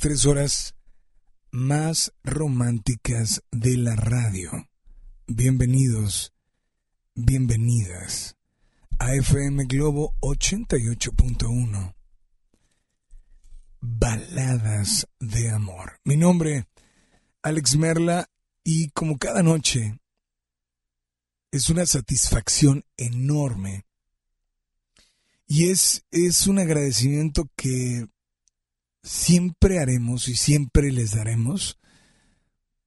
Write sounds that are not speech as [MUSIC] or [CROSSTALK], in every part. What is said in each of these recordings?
Tres horas más románticas de la radio. Bienvenidos, bienvenidas a FM Globo 88.1. Baladas de amor. Mi nombre, Alex Merla, y como cada noche, es una satisfacción enorme y es, es un agradecimiento que siempre haremos y siempre les daremos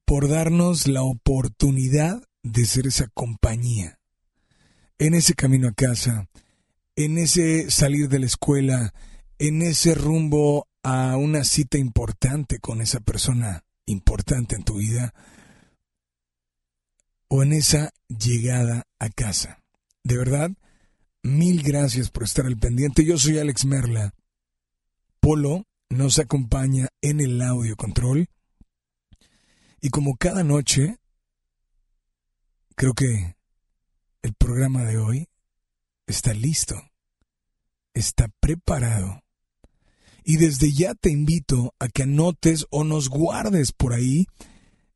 por darnos la oportunidad de ser esa compañía en ese camino a casa, en ese salir de la escuela, en ese rumbo a una cita importante con esa persona importante en tu vida, o en esa llegada a casa. De verdad, mil gracias por estar al pendiente. Yo soy Alex Merla. Polo nos acompaña en el audio control. Y como cada noche, creo que el programa de hoy está listo, está preparado. Y desde ya te invito a que anotes o nos guardes por ahí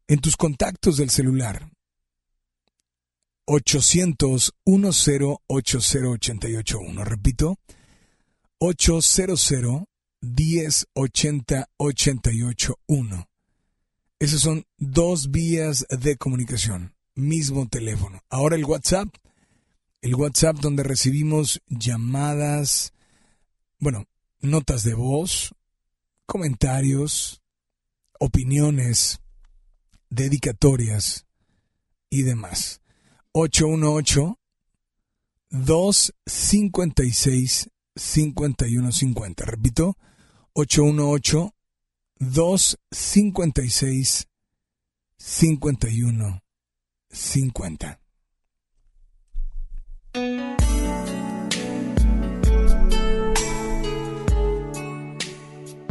en tus contactos del celular 800 1080 Repito, 800 1080 881. Esas son dos vías de comunicación, mismo teléfono. Ahora el WhatsApp, el WhatsApp donde recibimos llamadas, bueno, notas de voz, comentarios, opiniones, dedicatorias y demás. 818 256 5150. Repito, 818 256 5150.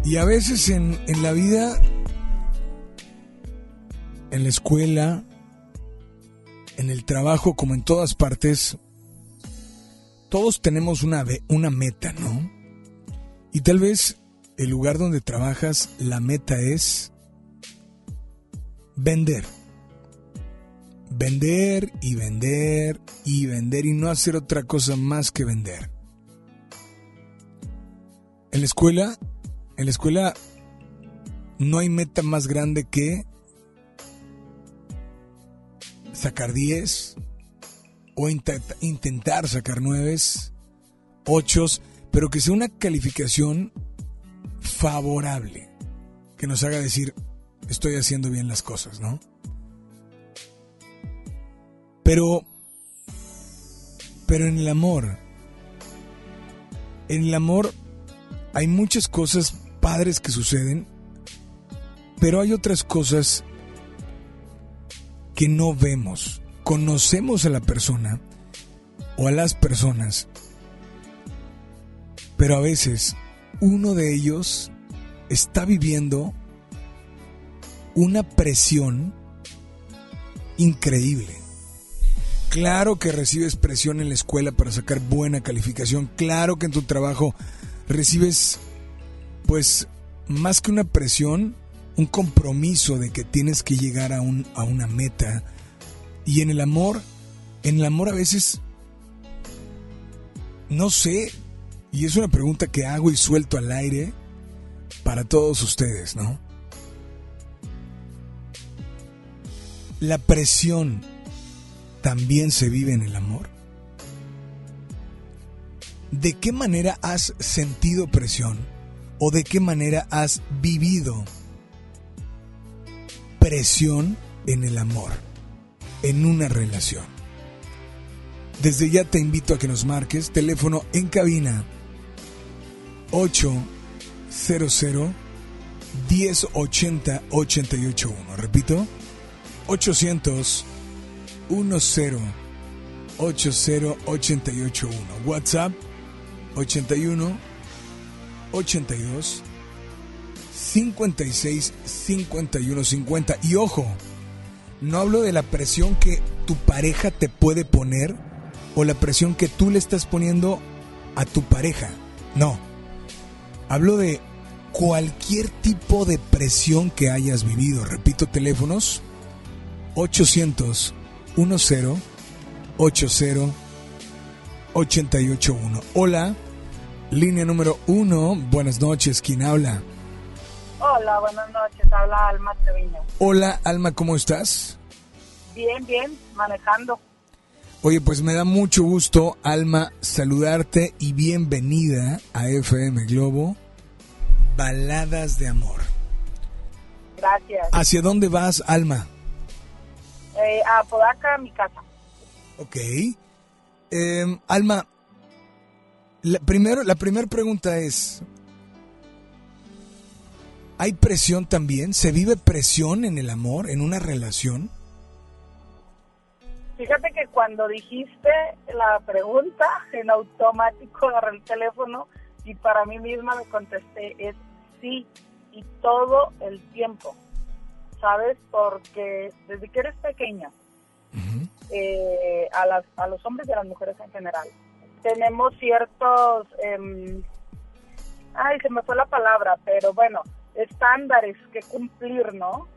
Y a veces en, la vida, en la escuela, en el trabajo, como en todas partes, todos tenemos una meta, ¿no? Y tal vez el lugar donde trabajas, la meta es vender. Vender y vender y vender y no hacer otra cosa más que vender. En la escuela, en la escuela no hay meta más grande que sacar 10 o intentar sacar 9, 8, pero que sea una calificación favorable, que nos haga decir, estoy haciendo bien las cosas, ¿no? Pero, pero en el amor, en el amor hay muchas cosas padres que suceden, pero hay otras cosas que no vemos. Conocemos a la persona o a las personas, pero a veces uno de ellos está viviendo una presión increíble. Claro que recibes presión en la escuela para sacar buena calificación, claro que en tu trabajo recibes pues más que una presión, un compromiso de que tienes que llegar a, un, a una meta. Y en el amor, en el amor a veces, no sé, y es una pregunta que hago y suelto al aire para todos ustedes, ¿no? La presión también se vive en el amor. ¿De qué manera has sentido presión o de qué manera has vivido presión en el amor, en una relación. Desde ya te invito a que nos marques teléfono en cabina 800 1080 881. Repito, 800 10 80 881. WhatsApp 81 82 56 51 50. Y ojo, no hablo de la presión que tu pareja te puede poner o la presión que tú le estás poniendo a tu pareja. No. Hablo de cualquier tipo de presión que hayas vivido. Repito, teléfonos 800 10 80 881. Hola, línea número 1. Buenas noches, ¿quién habla? Hola, buenas noches. Habla Alma Treviño. Hola, Alma, ¿cómo estás? Bien, bien, manejando. Oye, pues me da mucho gusto, Alma, saludarte y bienvenida a FM Globo, Baladas de Amor. Gracias. ¿Hacia dónde vas, Alma? Eh, a Podaca, mi casa. Ok. Em, Alma, la, primero, la primera pregunta es, ¿Hay presión también? ¿Se vive presión en el amor, en una relación? Fíjate que cuando dijiste la pregunta, en automático agarré el teléfono y para mí misma me contesté, es sí, y todo el tiempo, ¿sabes? Porque desde que eres pequeña, eh, a, las, a los hombres y a las mujeres en general, tenemos ciertos... Em, ay, se me fue la palabra, pero bueno, estándares que cumplir, ¿no?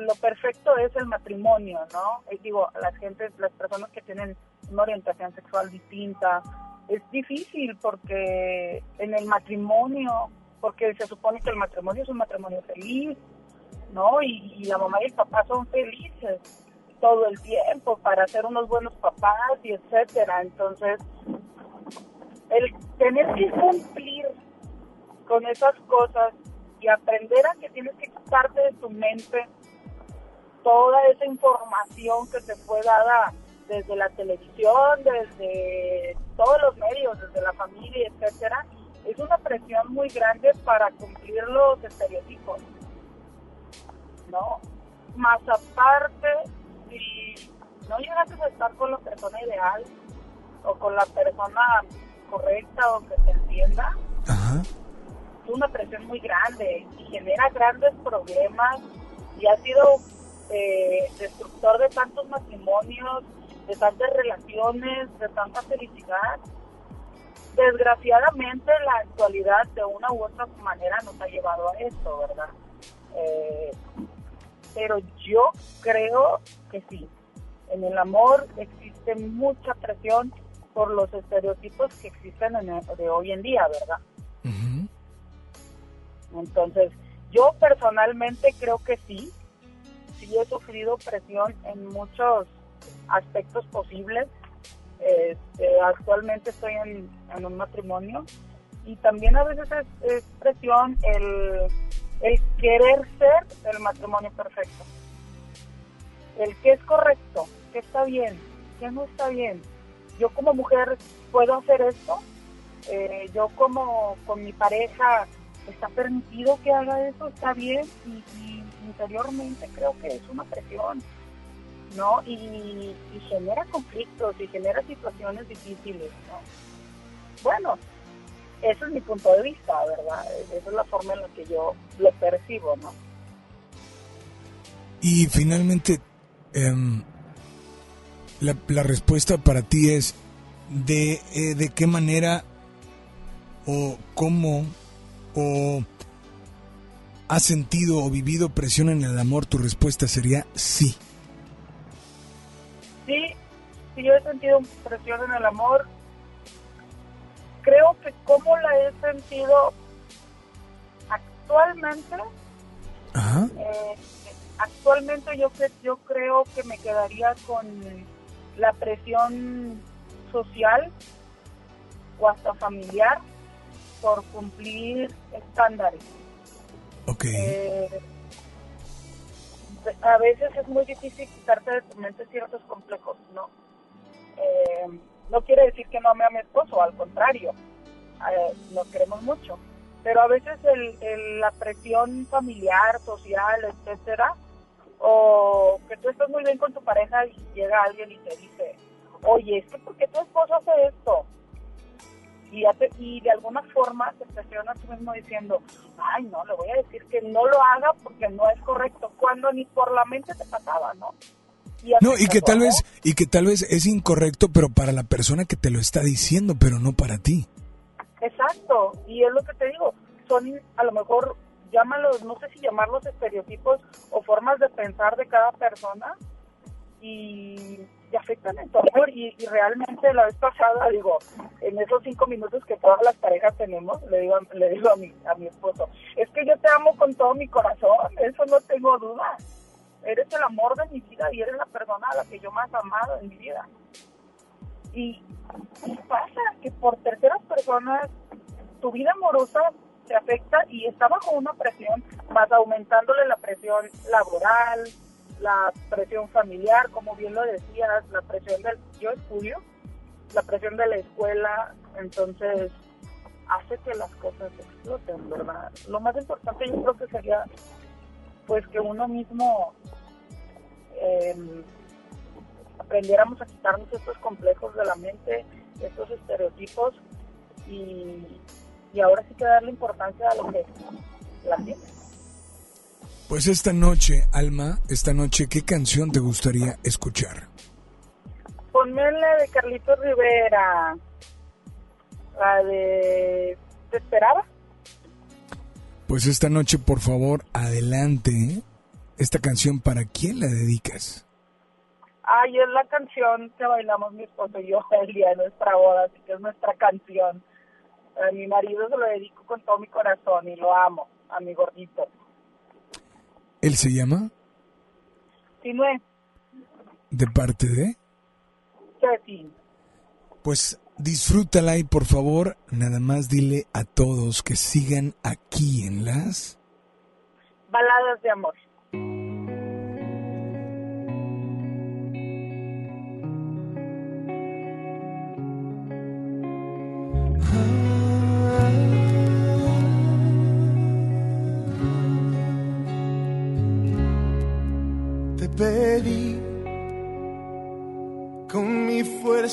Lo perfecto es el matrimonio, ¿no? Y digo, las gentes, las personas que tienen una orientación sexual distinta, es difícil porque en el matrimonio, porque se supone que el matrimonio es un matrimonio feliz, ¿no? Y, y la mamá y el papá son felices todo el tiempo para ser unos buenos papás y etcétera. Entonces, el tener que cumplir con esas cosas y aprender a que tienes que quitarte de tu mente toda esa información que te fue dada desde la televisión, desde todos los medios, desde la familia, etcétera, es una presión muy grande para cumplir los estereotipos. ¿No? Más aparte, si no llegas a estar con la persona ideal o con la persona correcta o que te entienda, Ajá. es una presión muy grande y genera grandes problemas y ha sido eh, destructor de tantos matrimonios, de tantas relaciones, de tanta felicidad. Desgraciadamente la actualidad de una u otra manera nos ha llevado a esto, ¿verdad? Eh, pero yo creo que sí. En el amor existe mucha presión por los estereotipos que existen en el- de hoy en día, ¿verdad? Entonces, yo personalmente creo que sí, sí he sufrido presión en muchos aspectos posibles. Este, actualmente estoy en, un matrimonio y también a veces es, es presión el, querer ser el matrimonio perfecto. El que es correcto, que está bien, que no está bien. Yo como mujer puedo hacer esto, eh, yo como con mi pareja está permitido que haga eso, está bien interiormente creo que es una presión, ¿no? Y, genera conflictos y genera situaciones difíciles, ¿no? Bueno, ese es mi punto de vista, ¿verdad? Esa es la forma en la que yo lo percibo, ¿no? Y finalmente, em, la, la respuesta para ti es de, eh, de qué manera o cómo o has sentido o vivido presión en el amor, tu respuesta sería sí. Sí, sí yo he sentido presión en el amor. Creo que como la he sentido actualmente, Ajá. eh, actualmente yo que yo creo que me quedaría con la presión social o hasta familiar por cumplir estándares. Ok. Eh, a veces es muy difícil quitarte de tu mente ciertos complejos, ¿no? Eh, no quiere decir que no ame a mi esposo, al contrario, eh, nos queremos mucho. Pero a veces el- la presión familiar, social, etcétera, o que tú estás muy bien con tu pareja y llega alguien y te dice, oye, es que ¿por qué tu esposo hace esto? Y, y de alguna forma te presionas tú mismo diciendo, ay, no, le voy a decir que no lo haga porque no es correcto, cuando ni por la mente te pasaba, ¿no? No, y que tal vez y que tal vez es incorrecto, pero para la persona que te lo está diciendo, pero no para ti. Exacto, y es lo que te digo, son a lo mejor, llámalos, no sé si llamarlos estereotipos o formas de pensar de cada persona y, y afectan el amor y, realmente la vez pasada, digo, en esos cinco minutos que todas las parejas tenemos, le digo, le digo a mi, a mi esposo, es que yo te amo con todo mi corazón, eso no tengo duda, eres el amor de mi vida y eres la persona a la que yo más amado en mi vida. Y, y pasa que por terceras personas tu vida amorosa se afecta y está bajo una presión, más aumentándole la presión laboral, la presión familiar, como bien lo decías, la presión del yo estudio, la presión de la escuela, entonces hace que las cosas exploten, ¿verdad? Lo más importante yo creo que sería pues que uno mismo eh, aprendiéramos a quitarnos estos complejos de la mente, estos estereotipos y, y ahora sí que darle importancia a lo que la tiene. Pues esta noche, Alma, esta noche, ¿qué canción te gustaría escuchar? Ponme la de Carlitos Rivera. La de... ¿Te esperaba? Pues esta noche, por favor, adelante. ¿Esta canción para quién la dedicas? Ay, es la canción que bailamos mi esposo y yo [LAUGHS] el día de nuestra boda, así que es nuestra canción. A mi marido se lo dedico con todo mi corazón y lo amo, a mi gordito. ¿Él se llama? Sinué. ¿De parte de? Joaquín. Pues disfrútala y por favor, nada más dile a todos que sigan aquí en las... Baladas de amor.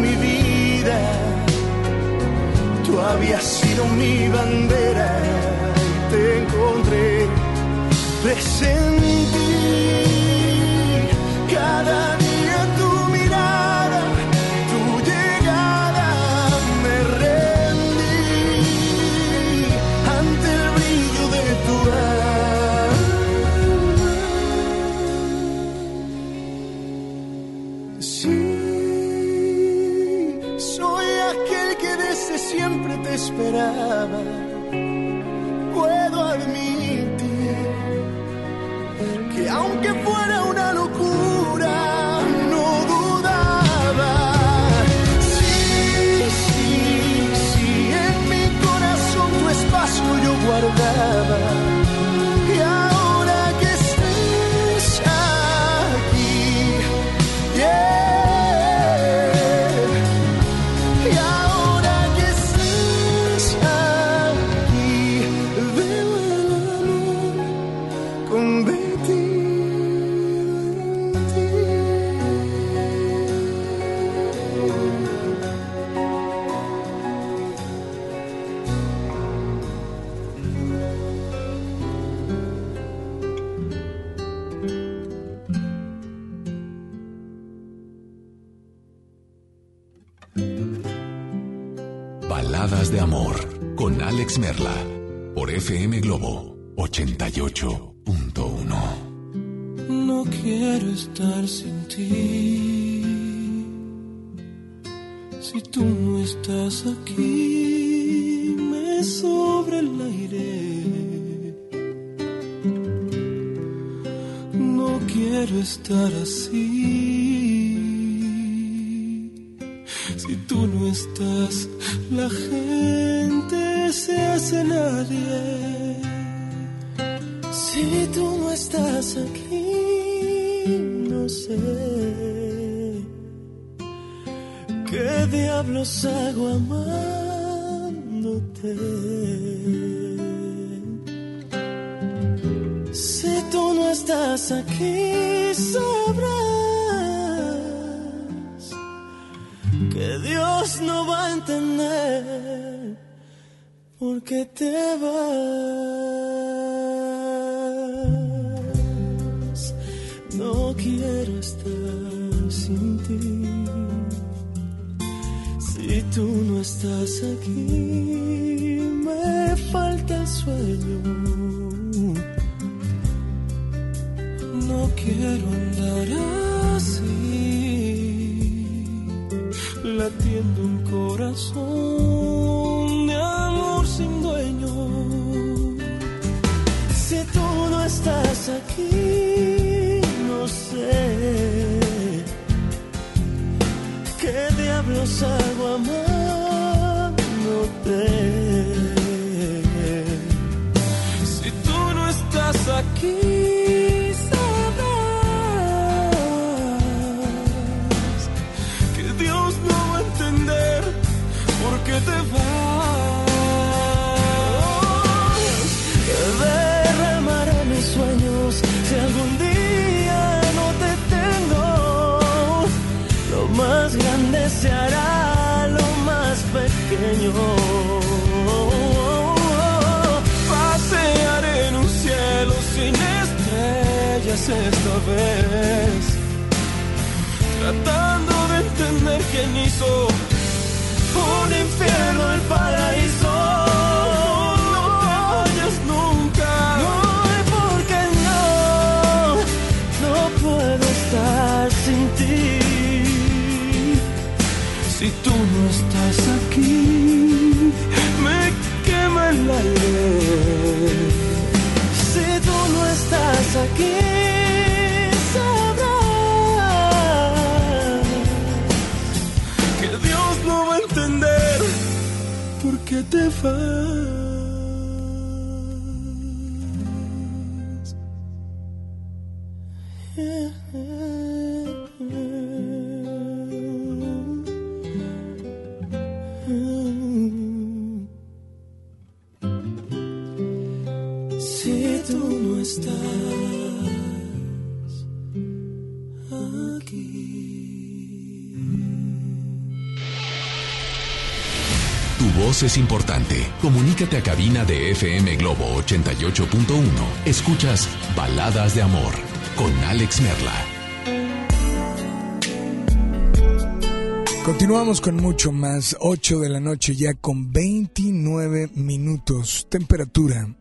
mi vida, tú habías sido mi bandera y te encontré presente. Importante. Comunícate a cabina de FM Globo 88.1. Escuchas Baladas de Amor con Alex Merla. Continuamos con mucho más. 8 de la noche ya con 29 minutos. Temperatura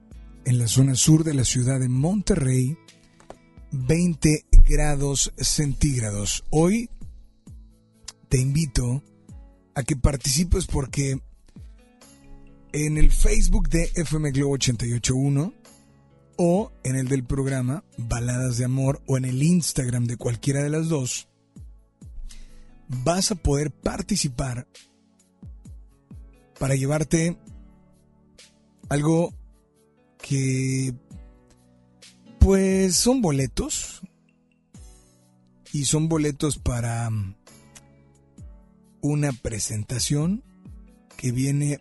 en la zona sur de la ciudad de Monterrey. 20 grados centígrados. Hoy te invito a que participes porque en el Facebook de FM Globo 881 o en el del programa Baladas de Amor o en el Instagram de cualquiera de las dos, vas a poder participar para llevarte algo que pues son boletos y son boletos para una presentación que viene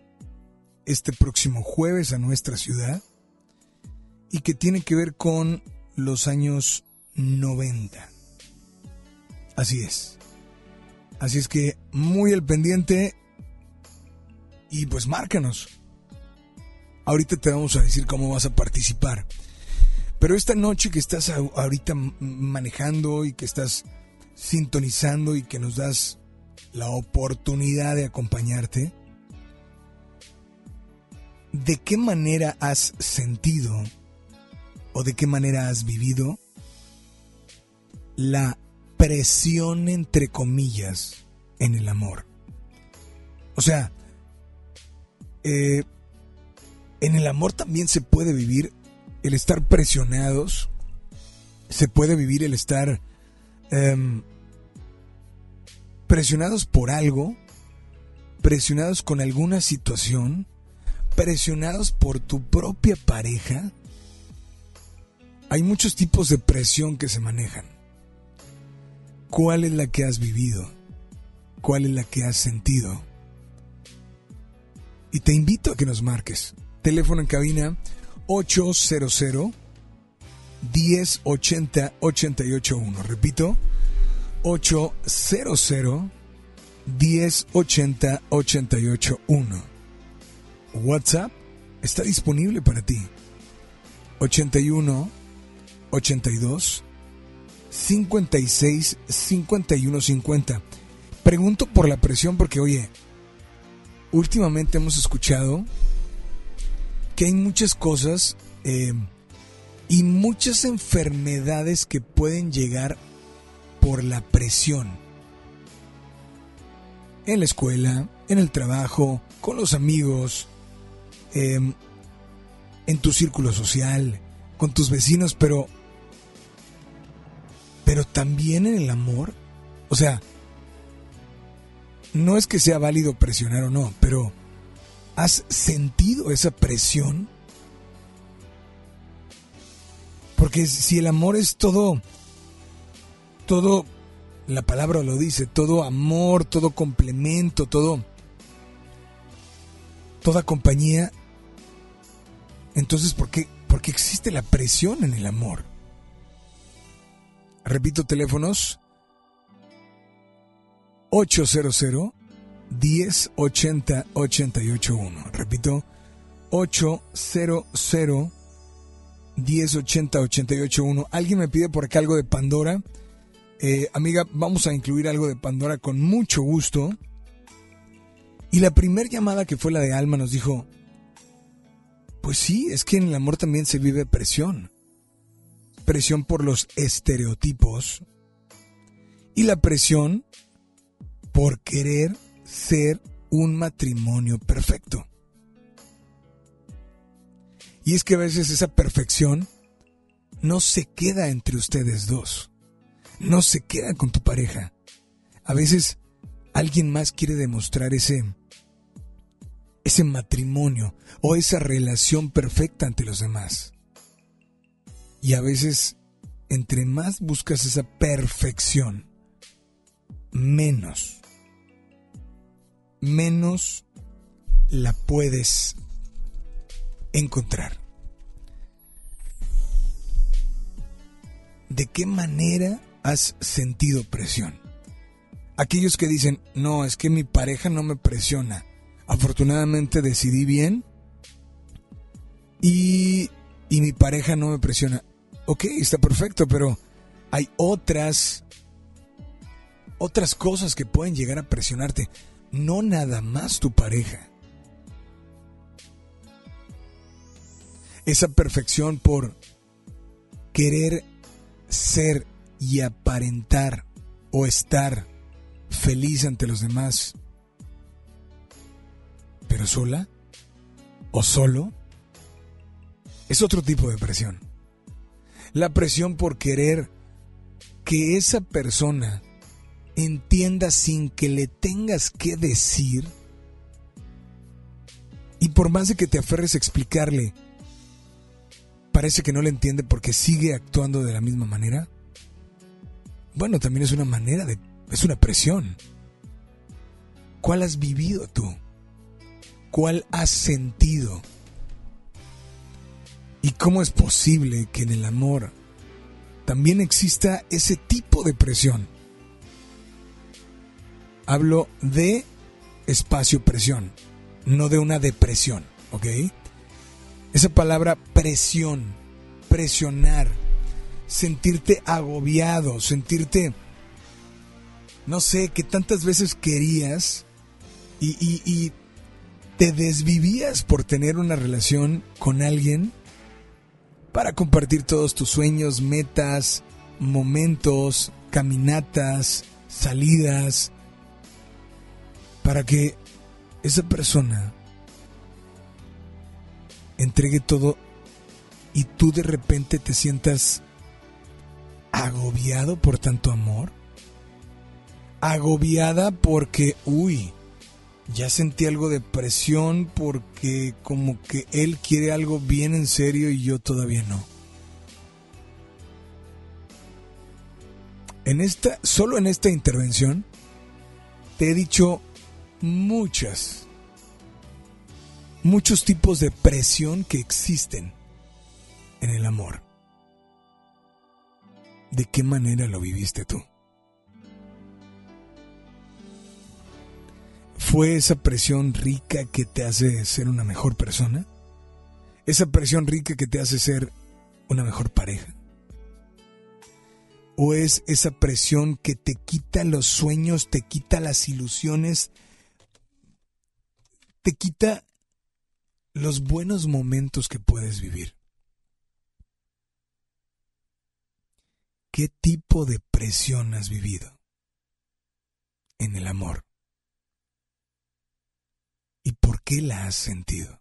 este próximo jueves a nuestra ciudad y que tiene que ver con los años 90. Así es. Así es que muy al pendiente y pues márcanos. Ahorita te vamos a decir cómo vas a participar. Pero esta noche que estás ahorita manejando y que estás sintonizando y que nos das la oportunidad de acompañarte, ¿de qué manera has sentido o de qué manera has vivido la presión entre comillas en el amor? O sea, eh, en el amor también se puede vivir el estar presionados, se puede vivir el estar em, presionados por algo, presionados con alguna situación, presionados por tu propia pareja. Hay muchos tipos de presión que se manejan. ¿Cuál es la que has vivido? ¿Cuál es la que has sentido? Y te invito a que nos marques. Teléfono en cabina 800 1080 881. Repito, 800 1080 881. WhatsApp está disponible para ti. 81 82 56 51 50. Pregunto por la presión porque, oye, últimamente hemos escuchado que hay muchas cosas eh, y muchas enfermedades que pueden llegar por la presión. En la escuela, en el trabajo, con los amigos, em, en tu círculo social, con tus vecinos, pero, pero también en el amor. O sea, no es que sea válido presionar o no, pero ¿has sentido esa presión? Porque si el amor es todo, todo, la palabra lo dice, todo amor, todo complemento, todo, toda compañía, entonces ¿por qué, ¿por qué existe la presión en el amor? Repito teléfonos 800 1080 881. Repito 800 1080 881. Alguien me pide por acá algo de Pandora. Eh, amiga, vamos a incluir algo de Pandora con mucho gusto. Y la primera llamada que fue la de Alma nos dijo, pues sí, es que en el amor también se vive presión. Presión por los estereotipos y la presión por querer ser un matrimonio perfecto. Y es que a veces esa perfección no se queda entre ustedes dos, no se queda con tu pareja. A veces alguien más quiere demostrar ese ese matrimonio o esa relación perfecta ante los demás. Y a veces, entre más buscas esa perfección, menos, menos la puedes encontrar. ¿De qué manera has sentido presión? Aquellos que dicen, no, es que mi pareja no me presiona, afortunadamente decidí bien y, y mi pareja no me presiona. Ok, está perfecto, pero hay otras, otras cosas que pueden llegar a presionarte. No nada más tu pareja. Esa perfección por querer ser y aparentar o estar feliz ante los demás pero sola o solo es otro tipo de presión. La presión por querer que esa persona entienda sin que le tengas que decir y por más de que te aferres a explicarle, parece que no le entiende porque sigue actuando de la misma manera. Bueno, también es una manera de... es una presión. ¿Cuál has vivido tú? Cuál has sentido. ¿Y cómo es posible que en el amor también exista ese tipo de presión? Hablo de espacio-presión, no de una depresión, ¿ok? Esa palabra presión, presionar, sentirte agobiado, sentirte, no sé, que tantas veces querías y, y te desvivías por tener una relación con alguien para compartir todos tus sueños, metas, momentos, caminatas, salidas, para que esa persona entregue todo y tú de repente te sientas agobiado por tanto amor, agobiada porque, uy, ya sentí algo de presión porque como que él quiere algo bien en serio y yo todavía no. En esta, solo en esta intervención te he dicho muchas, muchos tipos de presión que existen en el amor. ¿De qué manera lo viviste tú? ¿Fue esa presión rica que te hace ser una mejor persona? ¿Esa presión rica que te hace ser una mejor pareja? ¿O es esa presión que te quita los sueños, te quita las ilusiones, te quita los buenos momentos que puedes vivir? ¿Qué tipo de presión has vivido en el amor? ¿Y por qué la has sentido?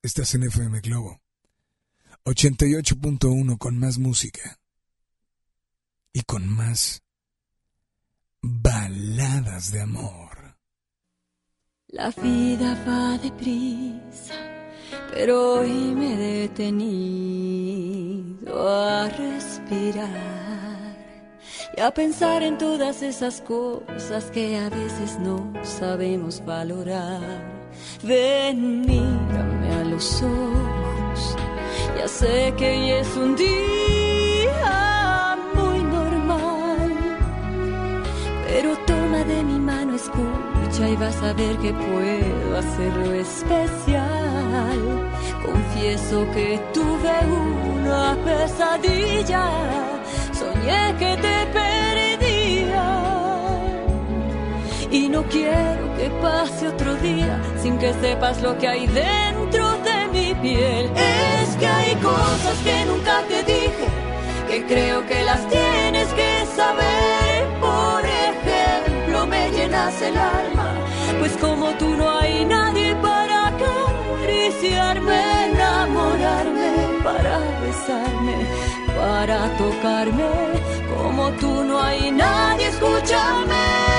Estás en FM Globo 88.1 con más música y con más baladas de amor. La vida va deprisa, pero hoy me he detenido a respirar y a pensar en todas esas cosas que a veces no sabemos valorar. Ven, mírame a los ojos, ya sé que hoy es un día muy normal, pero toma de mi mano, escucha y vas a ver que puedo hacerlo especial. Confieso que tuve una pesadilla, soñé que te perdía y no quiero que pase otro día sin que sepas lo que hay dentro de mi piel. Es que hay cosas que nunca te dije, que creo que las tienes que saber. Por ejemplo, me llenas el alma, pues como tú no hay nadie para acariciarme, enamorarme, para besarme, para tocarme. Como tú no hay nadie, escúchame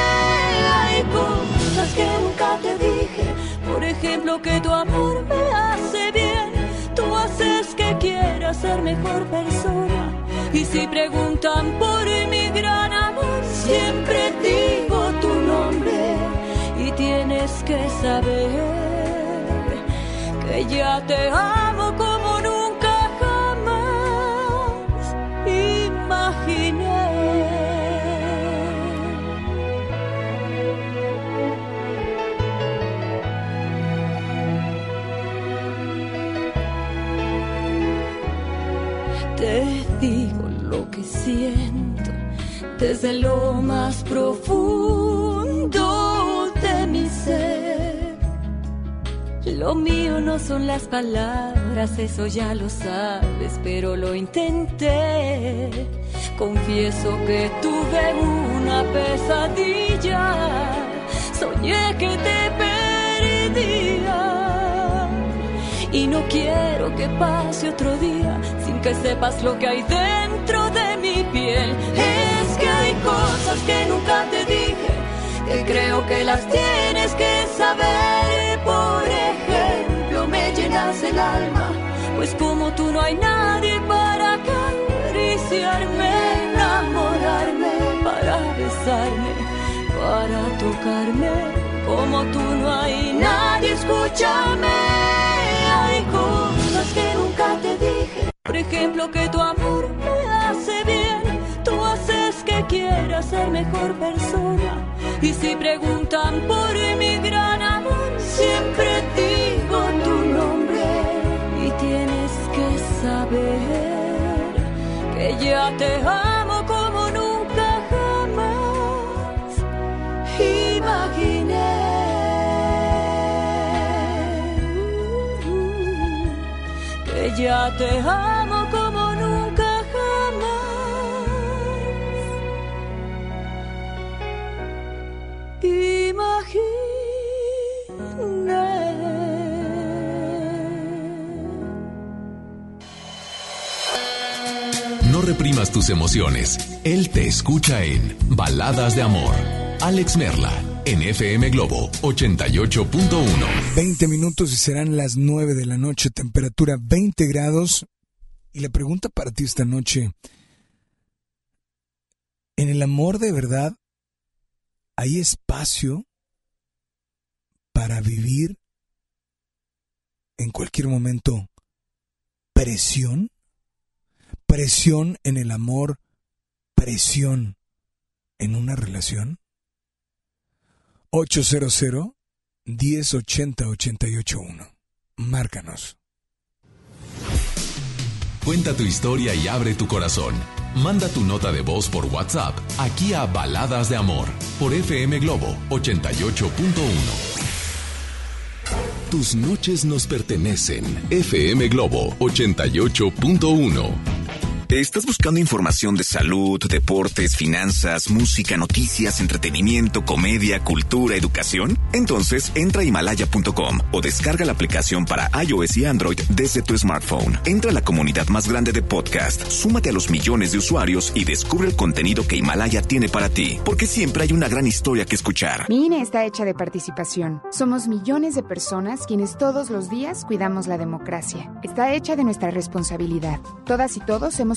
hay cosas que nunca te dije. Por ejemplo, que tu amor me hace bien. Tú haces que quiera ser mejor persona. Y si preguntan por mi gran amor, siempre digo tu nombre. Y tienes que saber que ya te amo siento desde lo más profundo de mi ser. Lo mío no son las palabras, eso ya lo sabes, pero lo intenté. Confieso que tuve una pesadilla, soñé que te perdía. Y no quiero que pase otro día que sepas lo que hay dentro de mi piel. Es que hay cosas que nunca te dije, que creo que las tienes que saber. Por ejemplo, me llenas el alma, pues como tú no hay nadie para acariciarme, enamorarme, para besarme, para tocarme. Como tú no hay nadie, escúchame ejemplo, que tu amor me hace bien. Tú haces que quiera ser mejor persona. Y si preguntan por mi gran amor, siempre digo tu nombre. Y tienes que saber que ya te amo como nunca jamás imaginé. que ya te amo Tus emociones. Él te escucha en Baladas de Amor. Alex Merla, en FM Globo 88.1. 20 minutos y serán las 9 de la noche, temperatura 20 grados. Y la pregunta para ti esta noche, ¿en el amor de verdad hay espacio para vivir en cualquier momento presión? Presión en el amor, presión en una relación. 800 1080 881. Márcanos. Cuenta tu historia y abre tu corazón. Manda tu nota de voz por WhatsApp aquí a Baladas de Amor por FM Globo 88.1. Tus noches nos pertenecen. FM Globo 88.1. ¿Estás buscando información de salud, deportes, finanzas, música, noticias, entretenimiento, comedia, cultura, educación? Entonces entra a himalaya.com o descarga la aplicación para iOS y Android desde tu smartphone. Entra a la comunidad más grande de podcast, súmate a los millones de usuarios y descubre el contenido que Himalaya tiene para ti, porque siempre hay una gran historia que escuchar. Mi INE está hecha de participación. Somos millones de personas quienes todos los días cuidamos la democracia. Está hecha de nuestra responsabilidad. Todas y todos hemos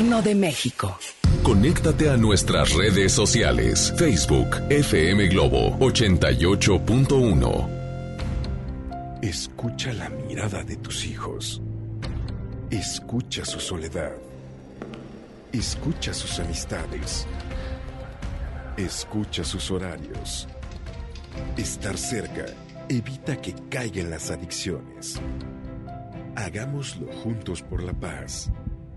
de México. Conéctate a nuestras redes sociales. Facebook, FM Globo 88.1. Escucha la mirada de tus hijos. Escucha su soledad. Escucha sus amistades. Escucha sus horarios. Estar cerca evita que caigan las adicciones. Hagámoslo juntos por la paz.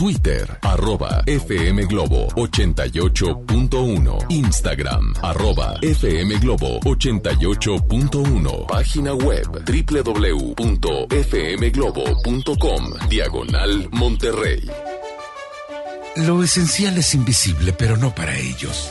Twitter, arroba FM Globo 88.1. Instagram, arroba FM Globo 88.1. Página web www.fmglobo.com. Diagonal Monterrey. Lo esencial es invisible, pero no para ellos.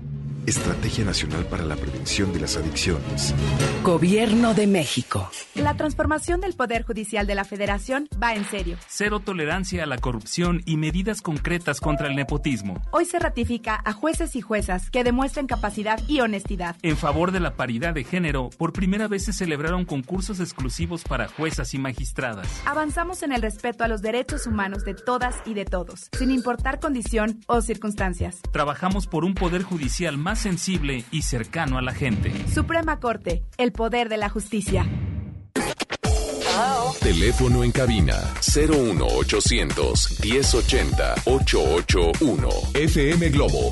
Estrategia Nacional para la Prevención de las Adicciones. Gobierno de México. La transformación del Poder Judicial de la Federación va en serio. Cero tolerancia a la corrupción y medidas concretas contra el nepotismo. Hoy se ratifica a jueces y juezas que demuestren capacidad y honestidad. En favor de la paridad de género, por primera vez se celebraron concursos exclusivos para juezas y magistradas. Avanzamos en el respeto a los derechos humanos de todas y de todos, sin importar condición o circunstancias. Trabajamos por un Poder Judicial más sensible y cercano a la gente. Suprema Corte, el poder de la justicia. Teléfono en cabina 01800 1080 881 FM Globo.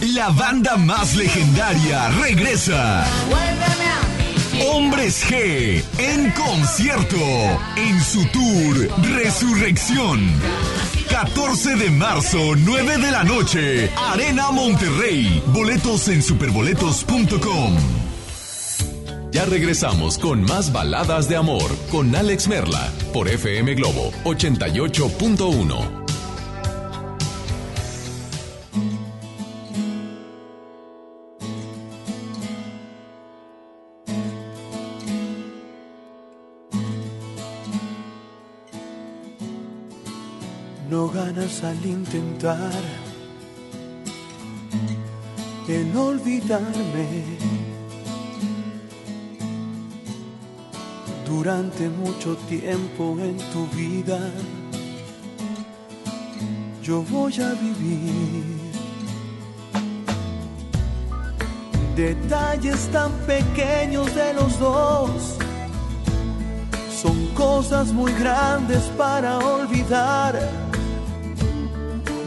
La banda más legendaria regresa. Hombres G en concierto en su tour Resurrección. 14 de marzo, 9 de la noche, Arena Monterrey. Boletos en superboletos.com. Ya regresamos con más baladas de amor con Alex Merla por FM Globo 88.1. al intentar en olvidarme. Durante mucho tiempo en tu vida yo voy a vivir detalles tan pequeños de los dos son cosas muy grandes para olvidar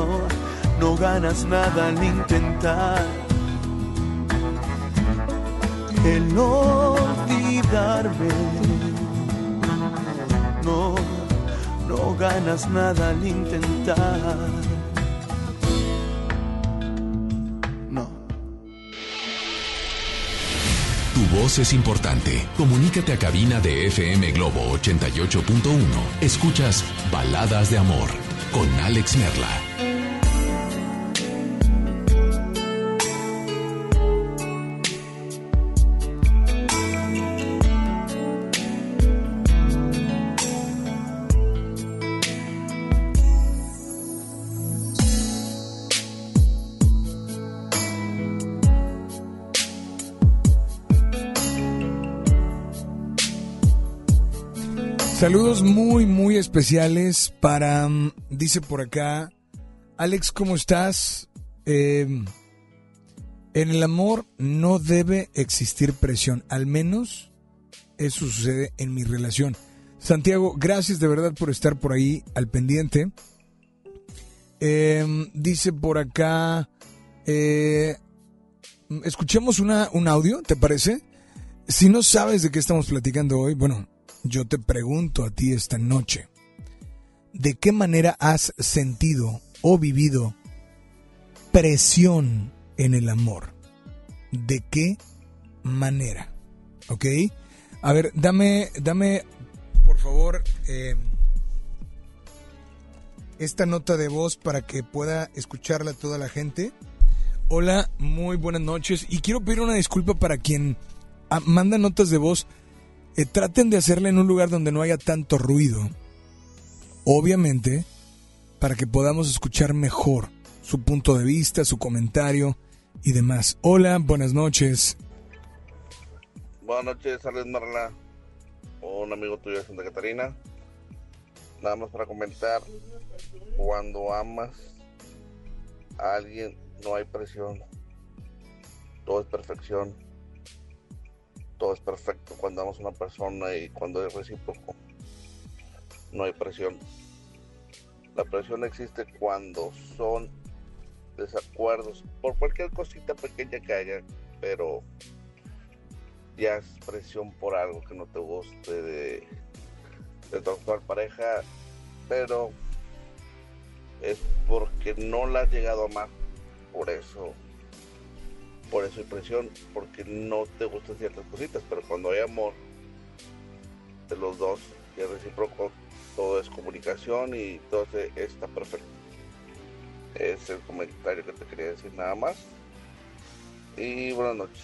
No, no ganas nada al intentar el olvidarme. No, no ganas nada al intentar. Tu voz es importante. Comunícate a cabina de FM Globo 88.1. Escuchas Baladas de Amor con Alex Merla. Saludos muy, muy especiales para, mm, dice por acá, Alex, ¿cómo estás? Eh, en el amor no debe existir presión, al menos eso sucede en mi relación. Santiago, gracias de verdad por estar por ahí al pendiente. Eh, dice por acá, eh, escuchemos una, un audio, ¿te parece? Si no sabes de qué estamos platicando hoy, bueno, yo te pregunto a ti esta noche, ¿de qué manera has sentido o vivido presión en el amor? ¿De qué manera? ¿Ok? A ver, dame, dame, por favor, eh, esta nota de voz para que pueda escucharla toda la gente. Hola, muy buenas noches. Y quiero pedir una disculpa para quien ah, manda notas de voz eh, traten de hacerla en un lugar donde no haya tanto ruido. Obviamente, para que podamos escuchar mejor su punto de vista, su comentario y demás. Hola, buenas noches. Buenas noches, Alex Marla, un amigo tuyo de Santa Catarina. Nada más para comentar, cuando amas a alguien no hay presión, todo es perfección todo es perfecto cuando amas a una persona y cuando es recíproco. No hay presión. La presión existe cuando son desacuerdos por cualquier cosita pequeña que haya, pero ya es presión por algo que no te guste de, de tu actual pareja, pero es porque no la has llegado a amar. Por eso por eso hay presión, porque no te gustan ciertas cositas, pero cuando hay amor de los dos y es recíproco, todo es comunicación y todo está perfecto. Es el comentario que te quería decir nada más. Y buenas noches.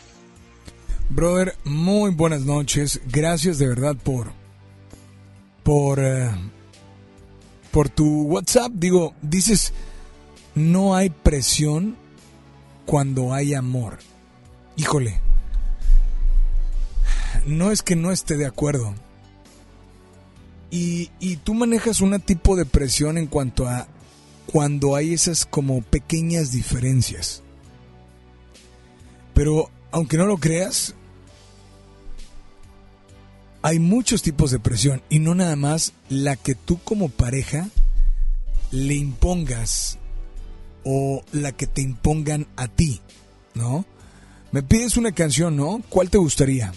Brother, muy buenas noches. Gracias de verdad por por eh, por tu WhatsApp. Digo, dices no hay presión cuando hay amor. Híjole, no es que no esté de acuerdo. Y, y tú manejas un tipo de presión en cuanto a cuando hay esas como pequeñas diferencias. Pero aunque no lo creas, hay muchos tipos de presión y no nada más la que tú como pareja le impongas o la que te impongan a ti, ¿no? Me pides una canción, ¿no? ¿Cuál te gustaría?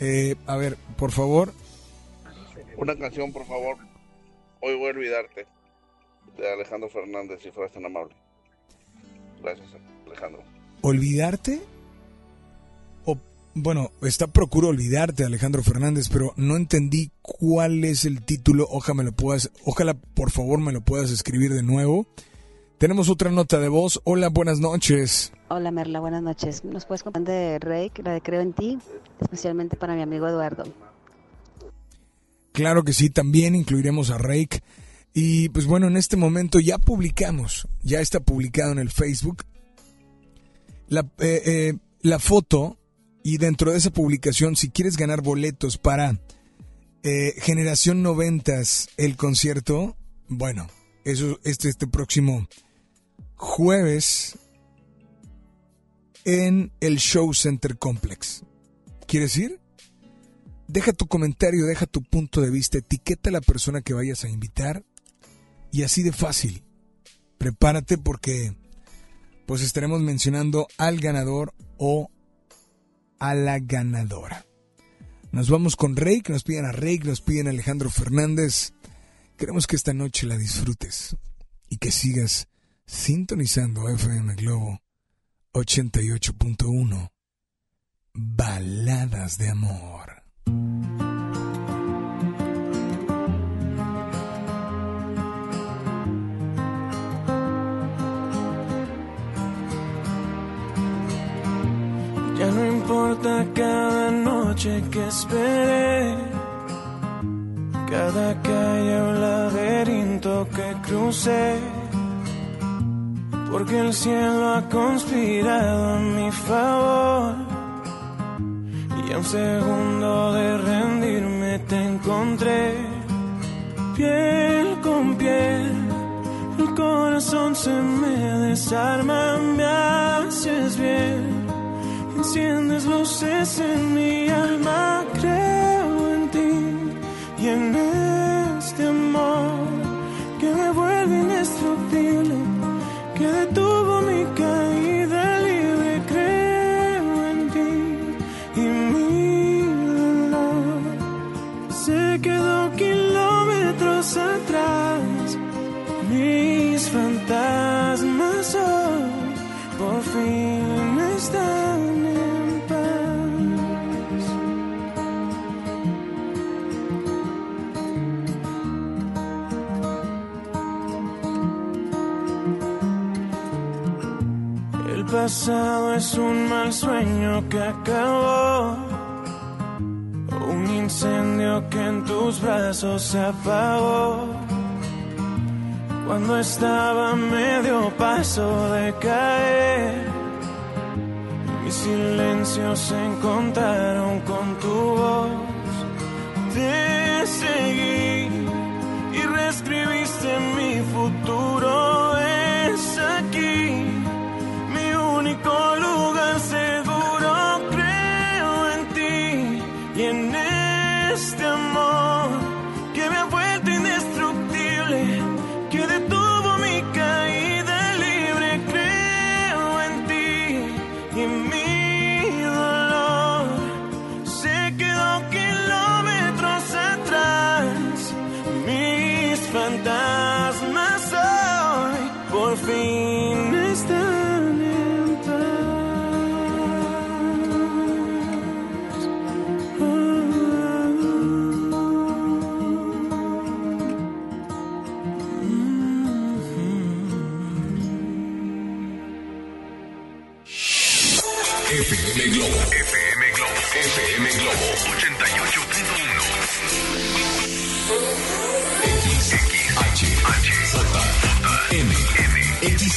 Eh, a ver, por favor. Una canción, por favor. Hoy voy a olvidarte. de Alejandro Fernández, si fueras tan amable. Gracias, Alejandro. ¿Olvidarte? Bueno, está Procuro olvidarte, Alejandro Fernández, pero no entendí cuál es el título. Ojalá, me lo puedas, ojalá por favor me lo puedas escribir de nuevo. Tenemos otra nota de voz. Hola, buenas noches. Hola Merla, buenas noches. ¿Nos puedes contar de Rake, la de Creo en ti? Especialmente para mi amigo Eduardo. Claro que sí, también incluiremos a Rake. Y pues bueno, en este momento ya publicamos, ya está publicado en el Facebook la, eh, eh, la foto y dentro de esa publicación, si quieres ganar boletos para eh, Generación Noventas, el concierto, bueno, eso este, este próximo jueves en el Show Center Complex. ¿Quieres ir? Deja tu comentario, deja tu punto de vista, etiqueta a la persona que vayas a invitar y así de fácil. Prepárate porque pues estaremos mencionando al ganador o a la ganadora. Nos vamos con Rey, que nos piden a Rey, que nos piden a Alejandro Fernández. Queremos que esta noche la disfrutes y que sigas sintonizando FM Globo 88.1. Baladas de amor. Ya no importa cada noche que esperé, cada calle o laberinto que crucé, porque el cielo ha conspirado a mi favor. Y a un segundo de rendirme te encontré, piel con piel. El corazón se me desarma, me haces bien. Enciendes luces en mi alma, creo en ti y en este amor se apagó. Cuando estaba a medio paso de caer, mis silencios se encontraron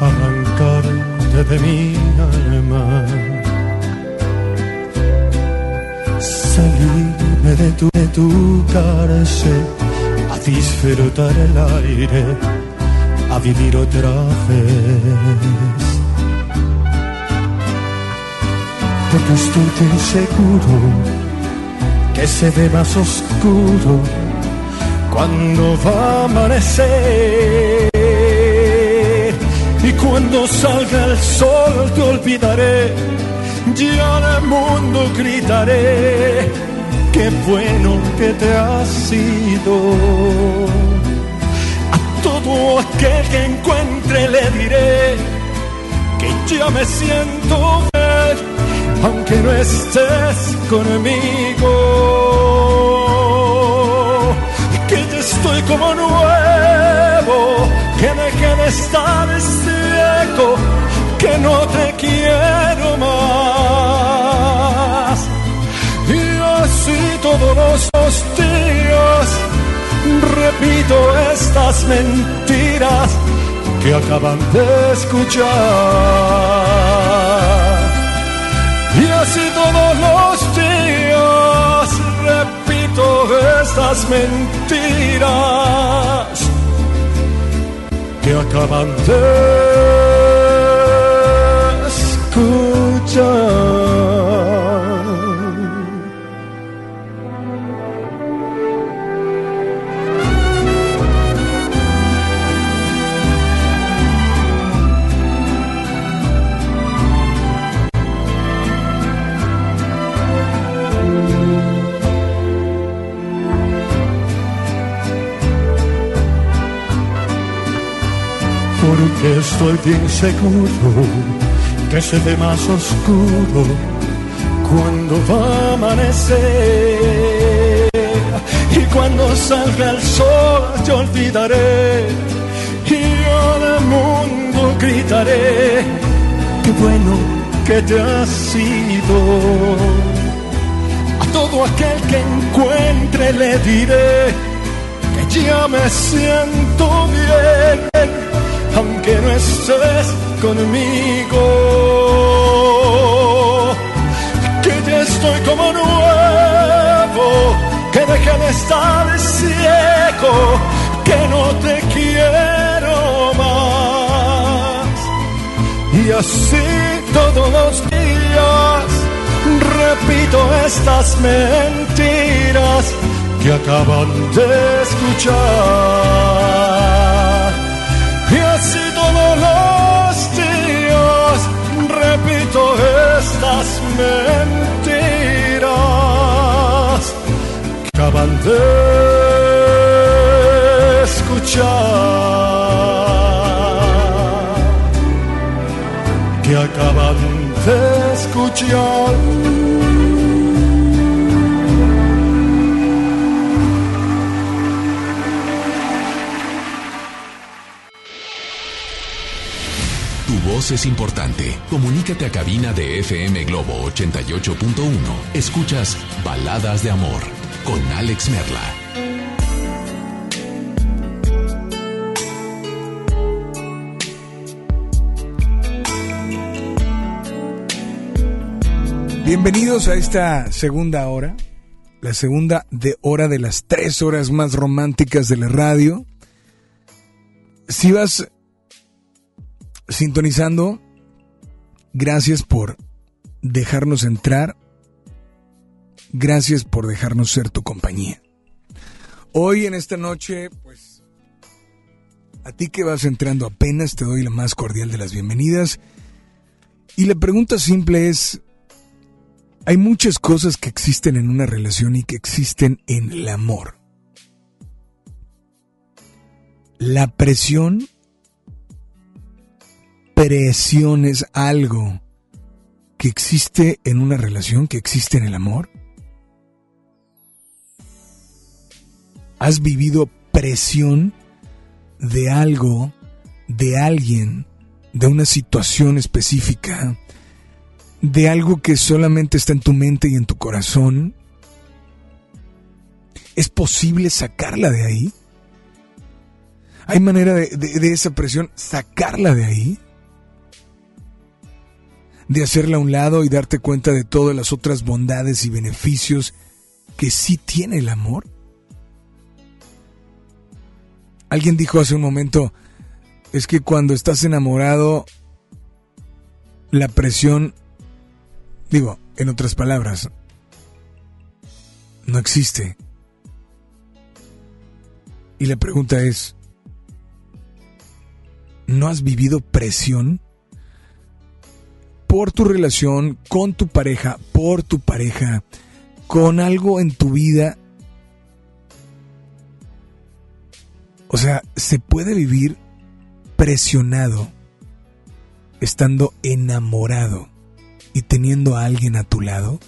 arrancarte, de mi alma. Salirme de tu, de tu cárcel a disfrutar el aire, a vivir otra vez. Porque estoy tan seguro que se ve más oscuro cuando va a amanecer. Y cuando salga el sol te olvidaré, ya al mundo gritaré, qué bueno que te has sido. A todo aquel que encuentre le diré que ya me siento bien, aunque no estés conmigo como nuevo, que dejé de estar ciego, que no te quiero más. Y así todos los días repito estas mentiras que acaban de escuchar. Y todos los estas mentiras que acaban de escuchar. Estoy bien seguro que se ve más oscuro cuando va a amanecer. Y cuando salga el sol te olvidaré y al mundo gritaré qué bueno que te has sido a todo aquel que encuentre le diré que ya me siento bien aunque no estés conmigo. Que ya estoy como nuevo, que dejé de estar ciego, que no te quiero más. Y así todos los días repito estas mentiras que acaban de escuchar. Estas mentiras que acaban de escuchar. Que acaban de escuchar. Es importante. Comunícate a cabina de FM Globo 88.1. Escuchas Baladas de Amor con Alex Merla. Bienvenidos a esta segunda hora, la segunda de hora de las tres horas más románticas de la radio. Si vas sintonizando, gracias por dejarnos entrar, gracias por dejarnos ser tu compañía. Hoy en esta noche, pues, a ti que vas entrando apenas te doy la más cordial de las bienvenidas. Y la pregunta simple es, hay muchas cosas que existen en una relación y que existen en el amor. La presión, presión es algo que existe en una relación, que existe en el amor. ¿Has vivido presión de algo, de alguien, de una situación específica? de algo que solamente está en tu mente y en tu corazón? ¿Es posible sacarla de ahí? ¿Hay manera de, de esa presión sacarla de ahí? De hacerla a un lado y darte cuenta de todas las otras bondades y beneficios que sí tiene el amor? Alguien dijo hace un momento, es que cuando estás enamorado, la presión, digo, en otras palabras, no existe. Y la pregunta es, ¿no has vivido presión? Por tu relación con tu pareja, por tu pareja, con algo en tu vida. O sea, se puede vivir presionado, estando enamorado y teniendo a alguien a tu lado.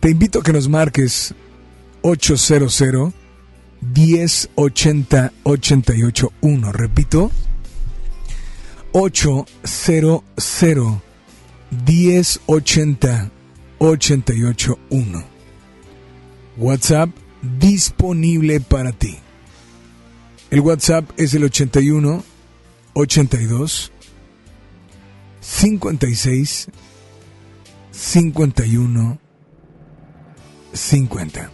Te invito a que nos marques 800 1080 881. Repito, 800 1080 881. WhatsApp disponible para ti. El WhatsApp es el 81 82 56 51 50.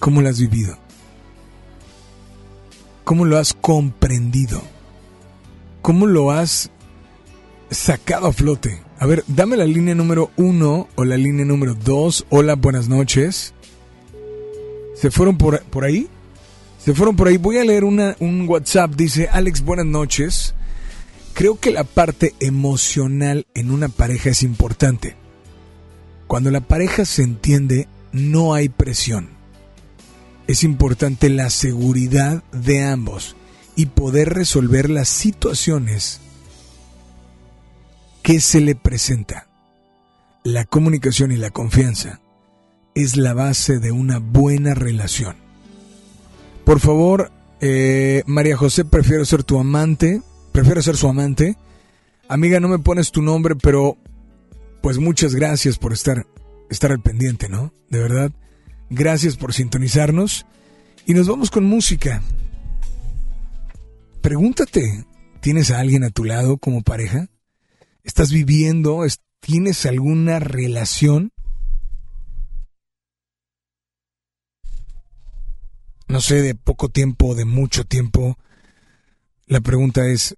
¿Cómo lo has vivido? ¿Cómo lo has comprendido? ¿Cómo lo has sacado a flote? A ver, dame la línea número uno o la línea número dos. Hola, buenas noches. ¿Se fueron por, por ahí? Se fueron por ahí. Voy a leer una, un WhatsApp. Dice, Alex, buenas noches. Creo que la parte emocional en una pareja es importante. Cuando la pareja se entiende, no hay presión es importante la seguridad de ambos y poder resolver las situaciones que se le presenta. La comunicación y la confianza es la base de una buena relación. Por favor, eh, María José, prefiero ser tu amante, prefiero ser su amante. Amiga, no me pones tu nombre, pero pues muchas gracias por estar, estar al pendiente, ¿no? De verdad. Gracias por sintonizarnos. Y nos vamos con música. Pregúntate, ¿tienes a alguien a tu lado como pareja? ¿Estás viviendo? ¿Tienes alguna relación? No sé, de poco tiempo, de mucho tiempo. La pregunta es,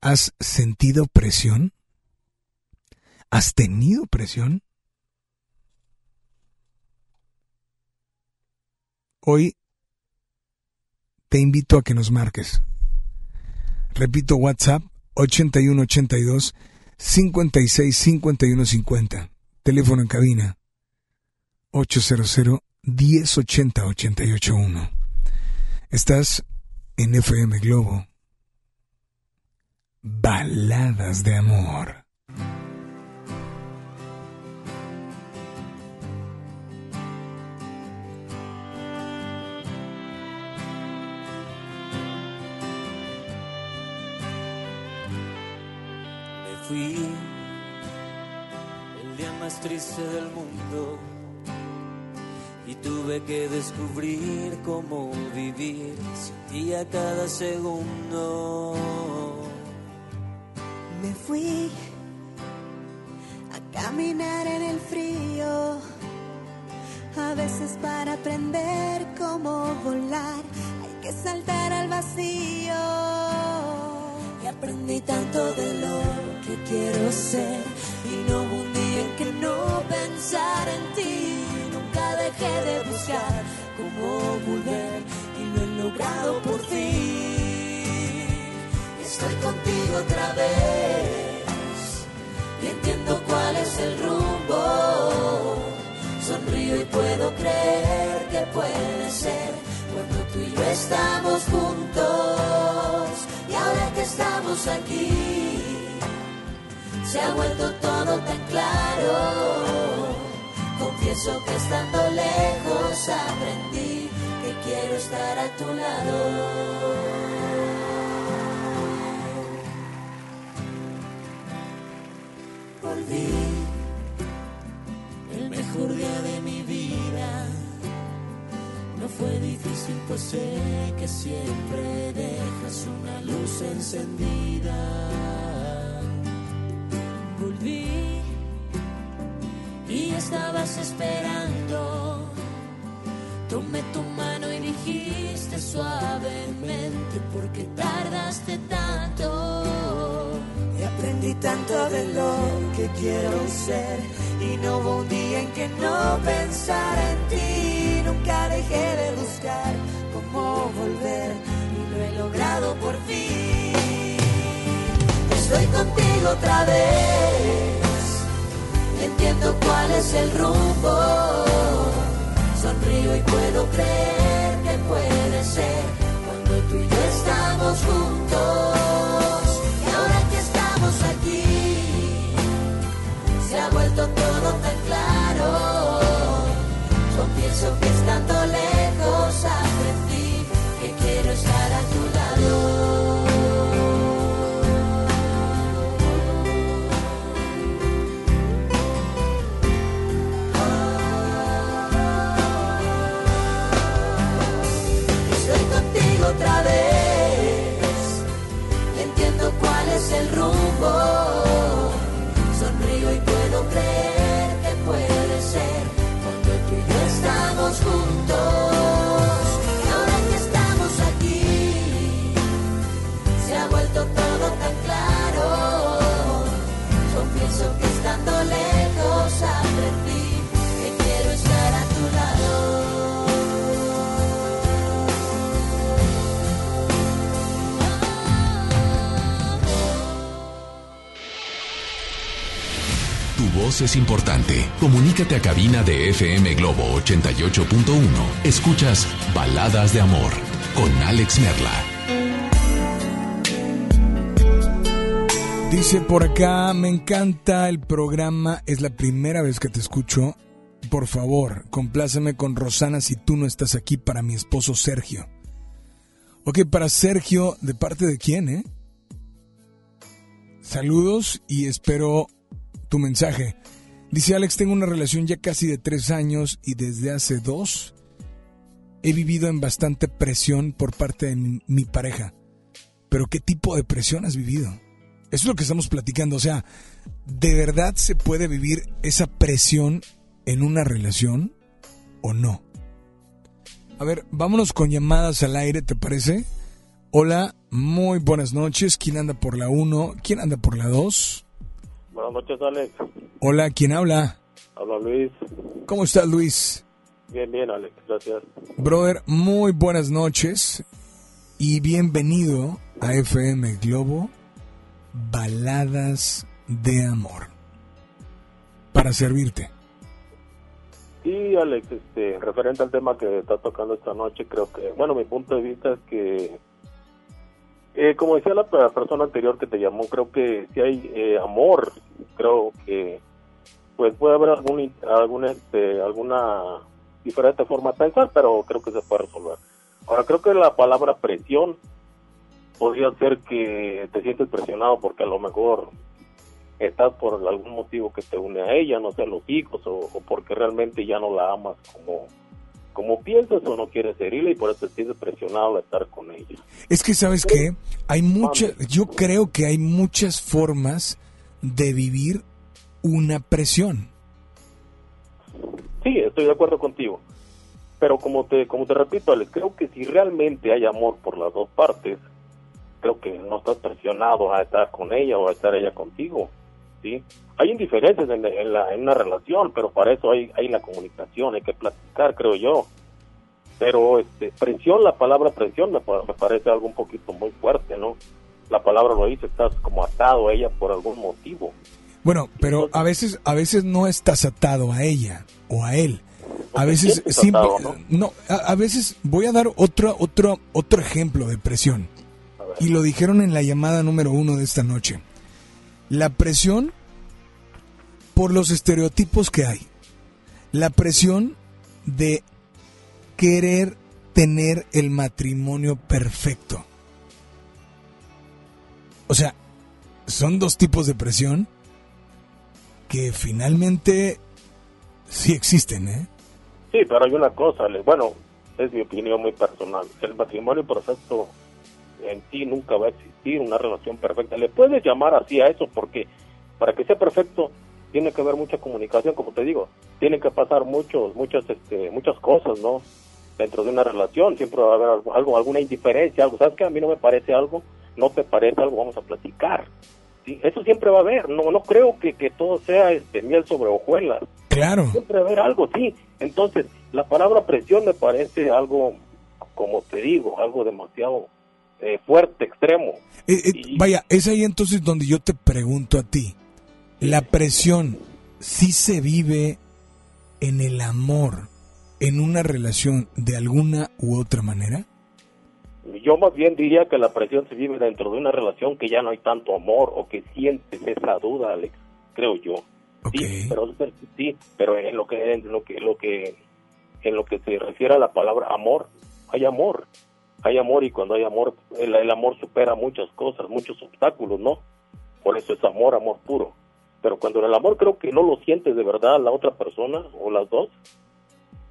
¿has sentido presión? ¿Has tenido presión? Hoy te invito a que nos marques. Repito, WhatsApp 8182 56 51 50. Teléfono en cabina 800 1080 881. Estás en FM Globo. Baladas de amor. Fui el día más triste del mundo y tuve que descubrir cómo vivir. Sin ti a cada segundo. Me fui a caminar en el frío, a veces para aprender cómo volar. Hay que saltar al vacío. Y aprendí tanto de lo que quiero ser y no hubo un día en que no pensar en ti. Nunca dejé de buscar cómo volver y lo he logrado por ti. Estoy contigo otra vez y entiendo cuál es el rumbo. Sonrío y puedo creer que puede ser cuando tú y yo estamos juntos y ahora que estamos aquí se ha vuelto todo tan claro. Confieso que estando lejos aprendí que quiero estar a tu lado. Volví, el mejor día de mi vida. No fue difícil, pues sé que siempre dejas una luz encendida. Volví y estabas esperando. Tomé tu mano y dijiste suavemente, ¿por qué tardaste tanto? Y aprendí tanto de lo que quiero ser y no hubo un día en que no pensara en ti. Nunca dejé de buscar cómo volver y lo he logrado por fin. Estoy contigo otra vez, entiendo cuál es el rumbo. Sonrío y puedo creer que puede ser cuando tú y yo estamos juntos. Y ahora que estamos aquí, se ha vuelto todo tan claro. Confieso que estando lejos el es importante. Comunícate a cabina de FM Globo 88.1. Escuchas Baladas de Amor con Alex Merla. Dice por acá, me encanta el programa, es la primera vez que te escucho. Por favor, compláceme con Rosana si tú no estás aquí para mi esposo Sergio. Ok, para Sergio, ¿de parte de quién, eh? Saludos y espero tu mensaje. Dice Alex, tengo una relación ya casi de tres años y desde hace dos he vivido en bastante presión por parte de mi, pareja. Pero ¿qué tipo de presión has vivido? Eso es lo que estamos platicando. O sea, ¿de verdad se puede vivir esa presión en una relación o no? A ver, vámonos con llamadas al aire, ¿te parece? Hola, muy buenas noches. ¿Quién anda por la 1? ¿Quién anda por la 2? Buenas noches, Alex. Hola, ¿quién habla? Habla Luis. ¿Cómo estás, Luis? Bien, bien, Alex. Gracias. Brother, muy buenas noches y bienvenido a FM Globo Baladas de Amor. Para servirte. Sí, Alex, este, referente al tema que está tocando esta noche, creo que, bueno, mi punto de vista es que, eh, como decía la pe- persona anterior que te llamó, creo que si hay eh, amor, creo que, pues puede haber algún, algún, este, alguna diferente forma de pensar, pero creo que se puede resolver. Ahora, creo que la palabra presión podría ser que te sientes presionado porque a lo mejor estás por algún motivo que te une a ella, no sé, los hijos, o porque realmente ya no la amas como, como piensas o no quieres herirla y por eso te sientes presionado de estar con ella. Es que, ¿sabes qué? Hay muchas, yo creo que hay muchas formas de vivir una presión. Sí, estoy de acuerdo contigo. Pero como te, como te repito, Alex, creo que si realmente hay amor por las dos partes, creo que no estás presionado a estar con ella o a estar ella contigo. ¿Sí? Hay indiferencias en, en la, en una relación, pero para eso hay, hay la comunicación, hay que platicar, creo yo. Pero este, presión, la palabra presión me, pa- me parece algo un poquito muy fuerte, ¿no? La palabra lo dice, estás como atado a ella por algún motivo. Bueno, pero a veces, a veces no estás atado a ella o a él. A veces sientes simple- atado, no, a, a veces voy a dar otro, otro, otro ejemplo de presión. Y lo dijeron en la llamada número uno de esta noche. La presión por los estereotipos que hay. La presión de querer tener el matrimonio perfecto. O sea, son dos tipos de presión que finalmente sí existen, ¿eh? Sí, pero hay una cosa, bueno, es mi opinión muy personal. El matrimonio perfecto en sí nunca va a existir, una relación perfecta. Le puedes llamar así a eso porque para que sea perfecto tiene que haber mucha comunicación, como te digo, tiene que pasar muchos, muchas, este, muchas cosas, ¿no? Dentro de una relación siempre va a haber algo, alguna indiferencia, algo, ¿sabes que A mí no me parece algo, no te parece algo, vamos a platicar. ¿sí? Eso siempre va a haber, no, no creo que, que todo sea este, miel sobre hojuelas. Claro. Siempre va a haber algo, sí. Entonces, la palabra presión me parece algo, como te digo, algo demasiado eh, fuerte, extremo. Eh, eh, Vaya, es ahí entonces donde yo te pregunto a ti. La presión sí se vive en el amor, en una relación de alguna u otra manera? Yo más bien diría que la presión se vive dentro de una relación que ya no hay tanto amor o que sientes esa duda, Alex, creo yo. Sí, pero sí, pero en lo que en lo que lo que en lo que se refiere a la palabra amor, hay amor. Hay amor y cuando hay amor el, el amor supera muchas cosas, muchos obstáculos, ¿no? Por eso es amor, amor puro. Pero cuando el amor creo que no lo sientes de verdad la otra persona o las dos,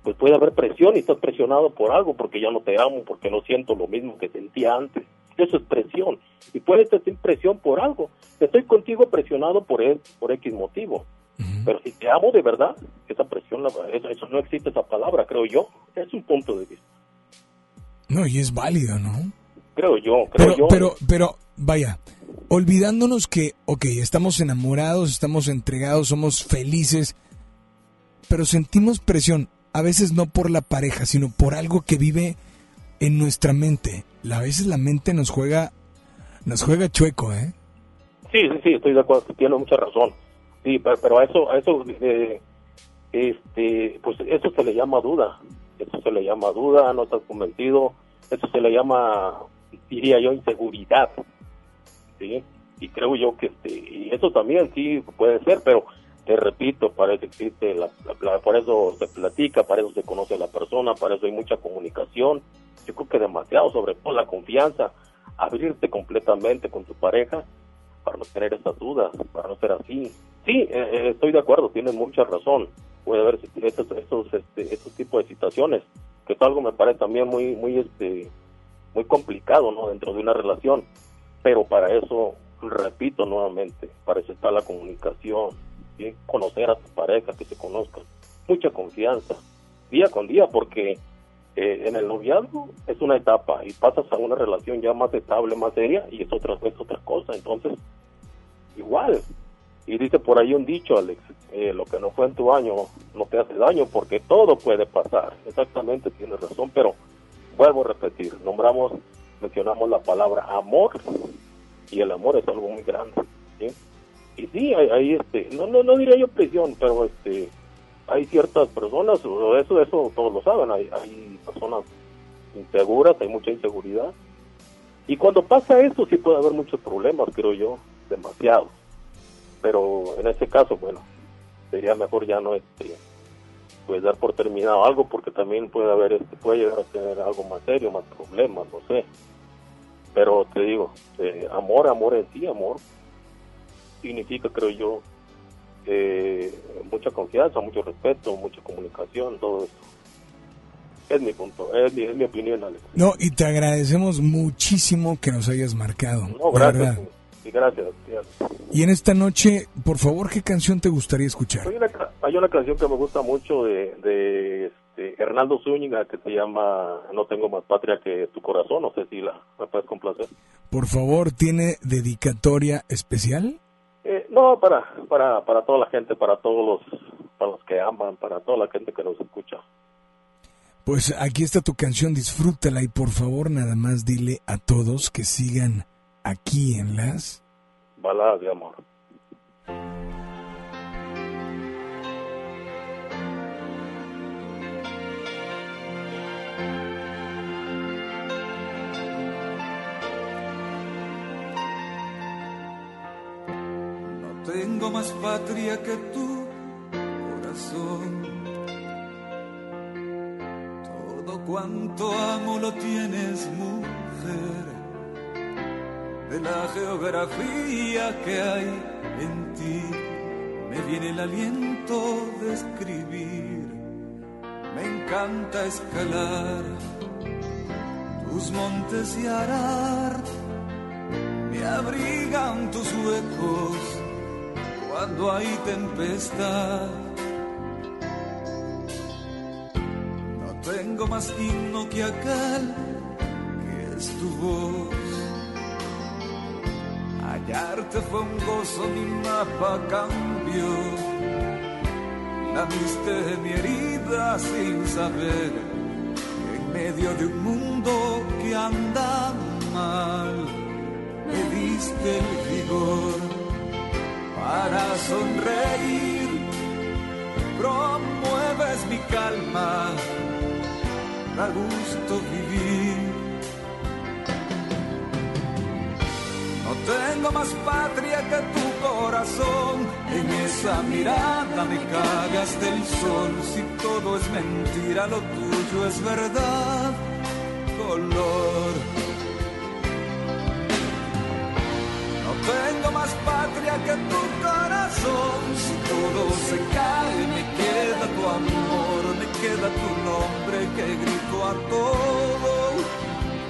pues puede haber presión y estás presionado por algo porque ya no te amo, porque no siento lo mismo que sentía antes. Eso es presión. Y puedes sentir presión por algo. Estoy contigo presionado por él, por X motivo. Pero si te amo de verdad, esa presión, eso, eso no existe esa palabra, creo yo. Es un punto de vista. No, y es válido, ¿no? Creo yo, creo Pero, yo. pero, pero, vaya, olvidándonos que, ok, estamos enamorados, estamos entregados, somos felices, pero sentimos presión, a veces no por la pareja, sino por algo que vive en nuestra mente. A veces la mente nos juega, nos juega chueco, ¿eh? Sí, sí, sí, estoy de acuerdo, tiene mucha razón. Sí, pero, pero a eso, a eso, eh, este, pues eso se le llama duda. Eso se le llama duda, no estás convencido. Eso se le llama, diría yo, inseguridad. ¿sí? Y creo yo que este, y eso también sí puede ser, pero te repito, para eso existe, la, la- por eso se platica, para eso se conoce a la persona, para eso hay mucha comunicación. Yo creo que demasiado, sobre todo la confianza, abrirte completamente con tu pareja para no tener esas dudas, para no ser así. Sí, eh, eh, estoy de acuerdo, tienes mucha razón. Puede haber estos, estos, este, estos tipos de situaciones, que es algo me parece también muy, muy, este, muy complicado, ¿no? Dentro de una relación. Pero para eso, repito nuevamente, para eso está la comunicación, ¿sí? conocer a tu pareja, que se conozcan, mucha confianza, día con día, porque eh, en el noviazgo es una etapa y pasas a una relación ya más estable, más seria, y es otra vez otra cosa. Entonces, igual. Y dice por ahí un dicho, Alex, eh, lo que no fue en tu año no te hace daño porque todo puede pasar. Exactamente, tienes razón, pero vuelvo a repetir, nombramos, mencionamos la palabra amor y el amor es algo muy grande. Y sí, hay, este, no, no, no diría yo presión, pero este, hay ciertas personas, eso, eso todos lo saben, hay, hay personas inseguras, hay mucha inseguridad. Y cuando pasa eso sí puede haber muchos problemas, creo yo, demasiados. Pero en ese caso, bueno, sería mejor ya no este pues dar por terminado algo porque también puede haber este puede llegar a tener algo más serio, más problemas, no sé. Pero te digo, eh, amor, amor en sí, amor significa, creo yo, eh, mucha confianza, mucho respeto, mucha comunicación, todo eso. Es mi punto, es mi, es mi opinión, Alex. No, y te agradecemos muchísimo que nos hayas marcado. No, gracias. Y gracias. gracias. Y en esta noche, por favor, ¿qué canción te gustaría escuchar? Hay una, ca- hay una canción que me gusta mucho de, de este, Hernando Zúñiga que se llama No tengo más patria que tu corazón. No sé si la me puedes complacer. Por favor, ¿tiene dedicatoria especial? Eh, no, para, para, para toda la gente, para todos los, para los que aman, para toda la gente que nos escucha. Pues aquí está tu canción, disfrútala y por favor nada más dile a todos que sigan aquí en las... Baladas de amor. Tengo más patria que tu corazón. Todo cuanto amo lo tienes, mujer. De la geografía que hay en ti, me viene el aliento de escribir. Me encanta escalar tus montes y arar. Me abrigan tus huecos cuando hay tempestad. No tengo más himno que aquel que es tu voz. Hallarte fue un gozo, mi mapa cambió viste mi herida sin saber en medio de un mundo que anda mal. Me diste el vigor para sonreír, promueves mi calma, da gusto vivir. No tengo más patria que tu corazón, en esa mirada me cagas hasta el sol. Si todo es mentira, lo tuyo es verdad, color. Tengo más patria que tu corazón, si todo se cae, me queda tu amor, me queda tu nombre que grito a todo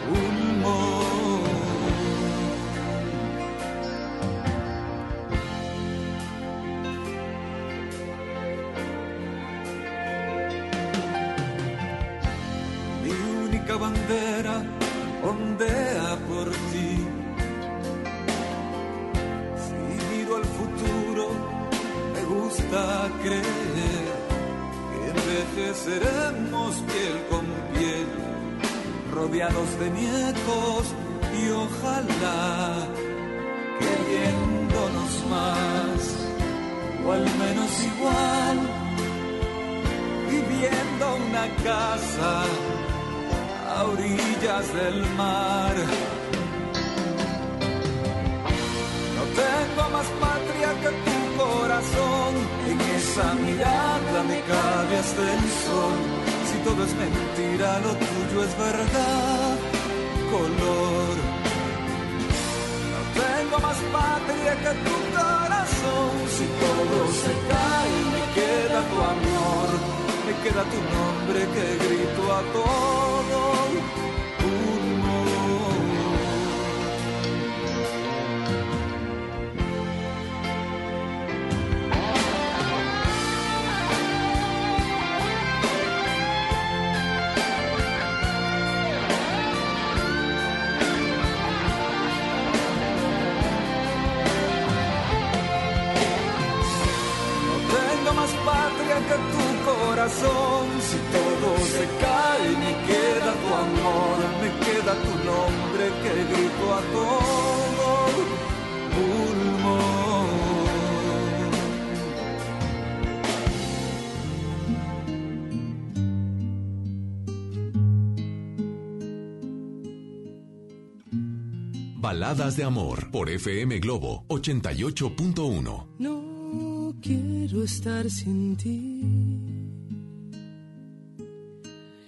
pulmón. bandera rodeados de nietos y ojalá queriéndonos más, o al menos igual, viviendo una casa a orillas del mar. No tengo más patria que tu corazón, en esa mirada me cabe hasta el sol. Todo es mentira, lo tuyo es verdad, color. No tengo más patria que tu corazón, si todo se cae, me queda tu amor. Me queda tu nombre que grito a todo corazón. Si todo se cae, me queda tu amor, me queda tu nombre que grito a todo. Baladas de Amor por FM Globo 88.1. No quiero estar sin ti.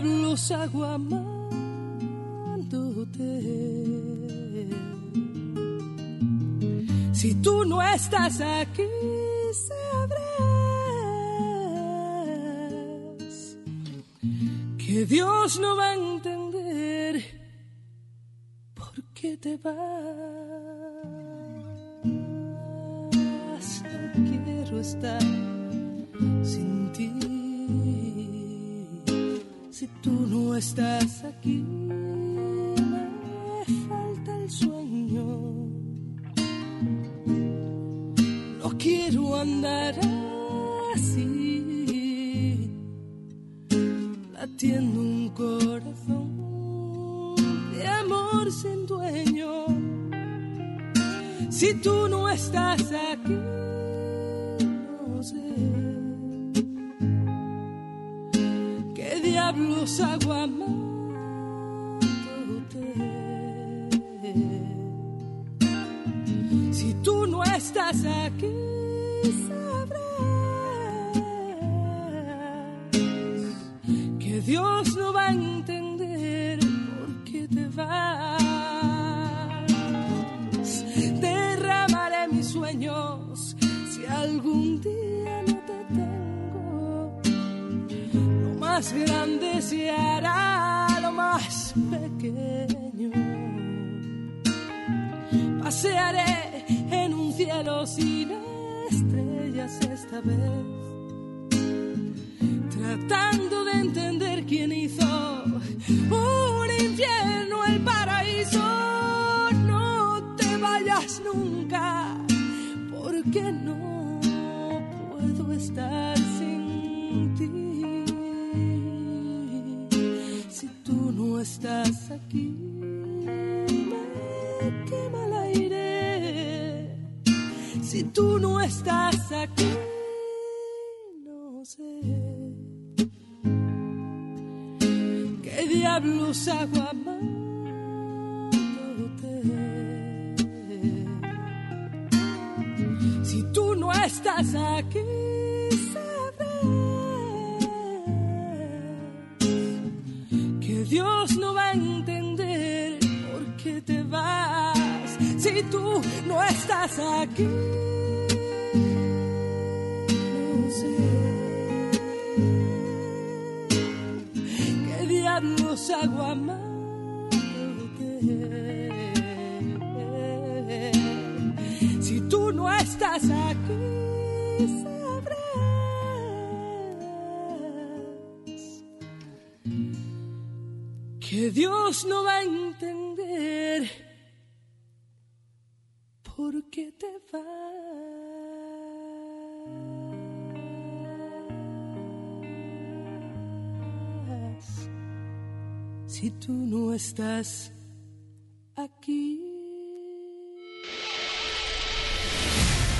diablos hago amándote. Si tú no estás aquí, sabrás que Dios no va a entender por qué te vas. Estás aquí.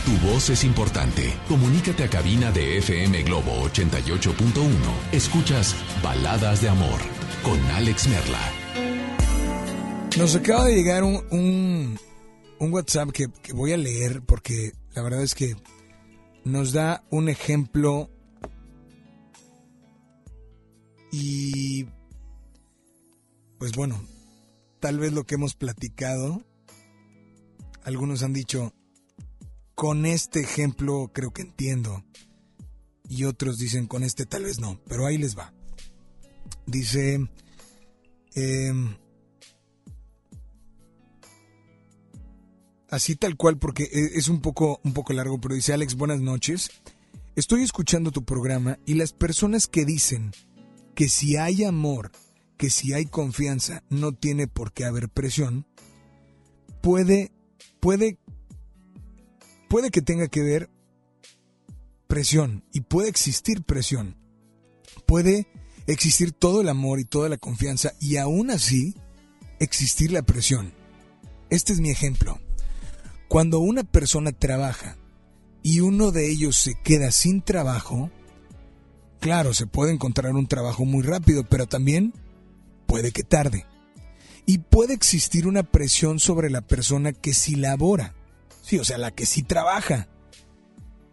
Tu voz es importante. Comunícate a cabina de FM Globo 88.1. Escuchas Baladas de Amor con Alex Merla. Nos acaba de llegar un, un, un WhatsApp que, que voy a leer porque la verdad es que nos da un ejemplo y pues bueno, tal vez lo que hemos platicado, algunos han dicho, con este ejemplo creo que entiendo y otros dicen con este tal vez no, pero ahí les va. Dice, em, así tal cual porque e- es un poco, un poco largo, pero dice Alex, buenas noches. Estoy escuchando tu programa y las personas que dicen que si hay amor, que si hay confianza, no tiene por qué haber presión, puede, puede, puede que tenga que ver presión y puede existir presión. Puede existir todo el amor y toda la confianza y aún así existir la presión. Este es mi ejemplo. Cuando una persona trabaja y uno de ellos se queda sin trabajo, claro, se puede encontrar un trabajo muy rápido, pero también puede que tarde. Y puede existir una presión sobre la persona que sí labora. Sí, o sea, la que sí trabaja.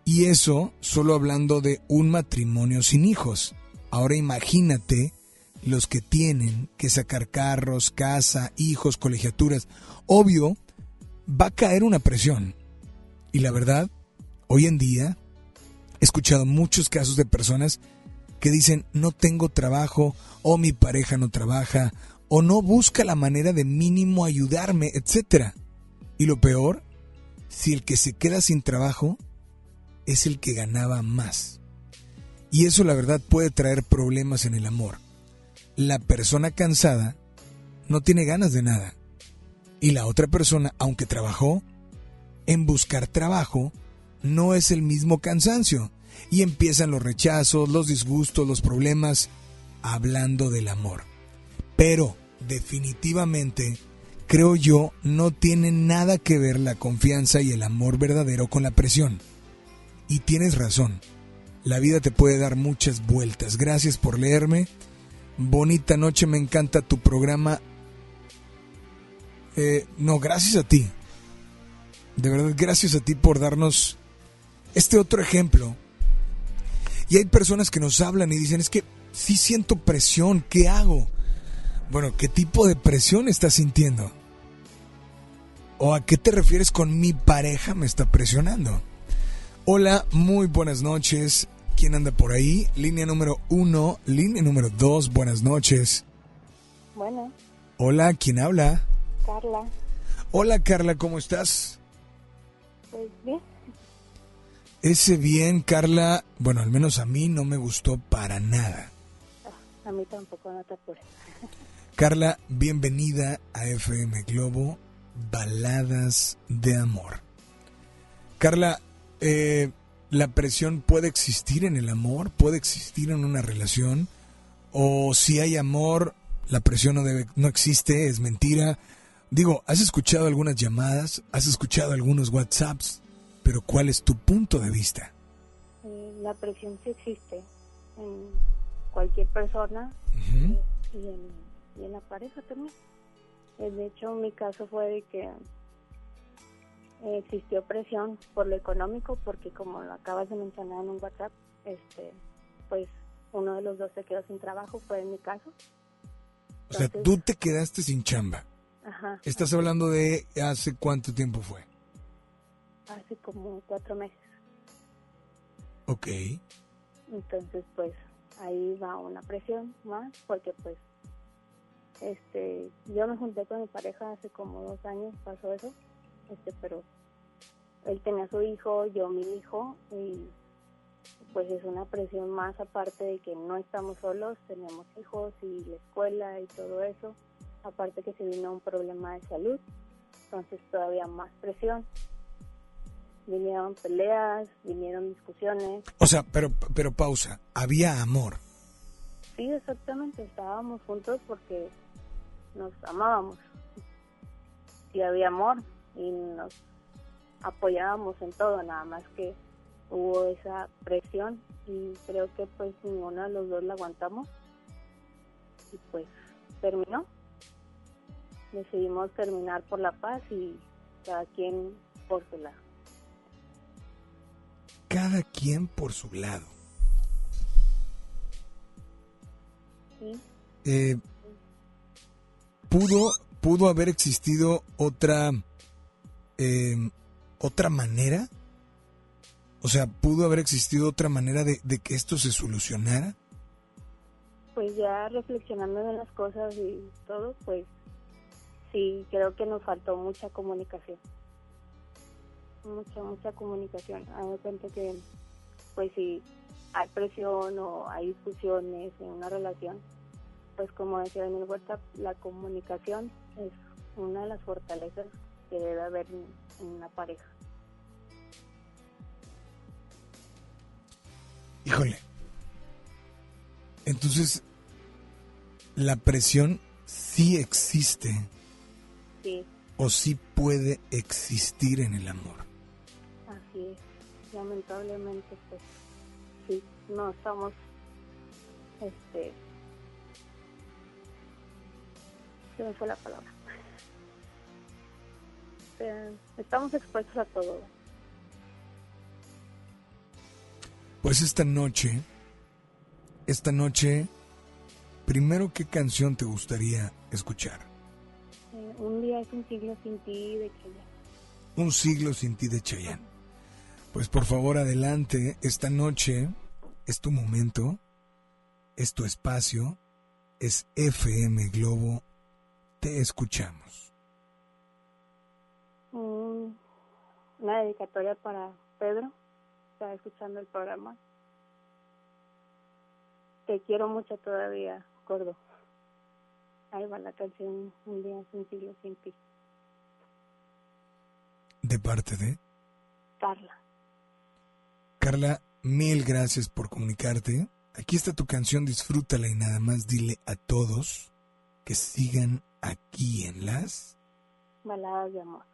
Y eso solo hablando de un matrimonio sin hijos. Ahora imagínate los que tienen que sacar carros, casa, hijos, colegiaturas. Obvio, va a caer una presión. Y la verdad, hoy en día he escuchado muchos casos de personas que dicen no tengo trabajo o mi pareja no trabaja o no busca la manera de mínimo ayudarme, etc. Y lo peor, si el que se queda sin trabajo es el que ganaba más. Y eso la verdad puede traer problemas en el amor. La persona cansada no tiene ganas de nada. Y la otra persona, aunque trabajó, en buscar trabajo, no es el mismo cansancio. Y empiezan los rechazos, los disgustos, los problemas, hablando del amor. Pero, definitivamente, creo yo, no tiene nada que ver la confianza y el amor verdadero con la presión. Y tienes razón, la vida te puede dar muchas vueltas. Gracias por leerme. bonita noche, me encanta tu programa. Eh, no, gracias a ti. De verdad, gracias a ti por darnos este otro ejemplo. Y hay personas que nos hablan y dicen, es que sí siento presión, ¿qué hago? Bueno, ¿qué tipo de presión estás sintiendo? ¿O a qué te refieres con mi pareja me está presionando? Hola, muy buenas noches. ¿Quién anda por ahí? Línea número uno, línea número dos, buenas noches. Bueno, Hola, ¿quién habla? Carla, Hola Carla, ¿cómo estás? pues bien, Ese bien, Carla, bueno, al menos a mí no me gustó para nada. a mí tampoco no te apures. Carla, bienvenida a FM Globo, Baladas de Amor. Carla, eh, ¿la presión puede existir en el amor? ¿Puede existir en una relación? ¿O si hay amor, la presión no, debe, no existe, es mentira? Digo, has escuchado algunas llamadas, has escuchado algunos WhatsApps, pero ¿cuál es tu punto de vista? Eh, la presión sí existe en cualquier persona y, en, y en la pareja también. Eh, de hecho, mi caso fue de que existió presión por lo económico, porque como lo acabas de mencionar en un WhatsApp, este, pues uno de los dos se quedó sin trabajo, fue en mi caso. O sea, tú te quedaste sin chamba. Ajá, Estás hablando de hace cuánto tiempo fue. Hace como cuatro meses. Ok. Entonces, pues ahí va una presión más, porque pues este yo me junté con mi pareja hace como dos años, pasó eso, este pero él tenía su hijo, yo mi hijo, y pues es una presión más aparte de que no estamos solos, tenemos hijos y la escuela y todo eso, aparte que se vino un problema de salud, entonces todavía más presión. Vinieron peleas, vinieron discusiones, O sea, pero, pero pausa, había amor. Sí, exactamente, estábamos juntos porque nos amábamos y había amor y nos apoyábamos en todo, nada más que hubo esa presión y creo que pues ninguno de los dos la aguantamos y pues terminó. Decidimos terminar por la paz y cada quien por su lado. Cada quien por su lado. Eh, pudo, pudo haber existido otra, eh, otra manera. O sea, pudo haber existido otra manera de, de que esto se solucionara. Pues ya reflexionando en las cosas y todo, pues sí, creo que nos faltó mucha comunicación. Mucha, mucha comunicación. A de cuenta que, pues si hay presión o hay discusiones en una relación, pues como decía en el WhatsApp, la comunicación es una de las fortalezas que debe haber en, en una pareja. Híjole. Entonces, la presión sí existe Sí, o sí puede existir en el amor. Lamentablemente, pues sí, no estamos, este, se me fue la palabra. Estamos expuestos a todo. Pues esta noche, esta noche, primero, ¿qué canción te gustaría escuchar? Eh, un día es un siglo sin ti de que Un siglo sin ti de Chayanne. Pues por favor, adelante. Esta noche es tu momento, es tu espacio, es FM Globo. Te escuchamos. Un- una dedicatoria para Pedro, está escuchando el programa. Te quiero mucho todavía, gordo. Ahí va la canción Un día es un siglo sin ti. De parte de Carla. Carla, mil gracias por comunicarte. Aquí está tu canción, disfrútala y nada más dile a todos que sigan aquí en las... Baladas de amor.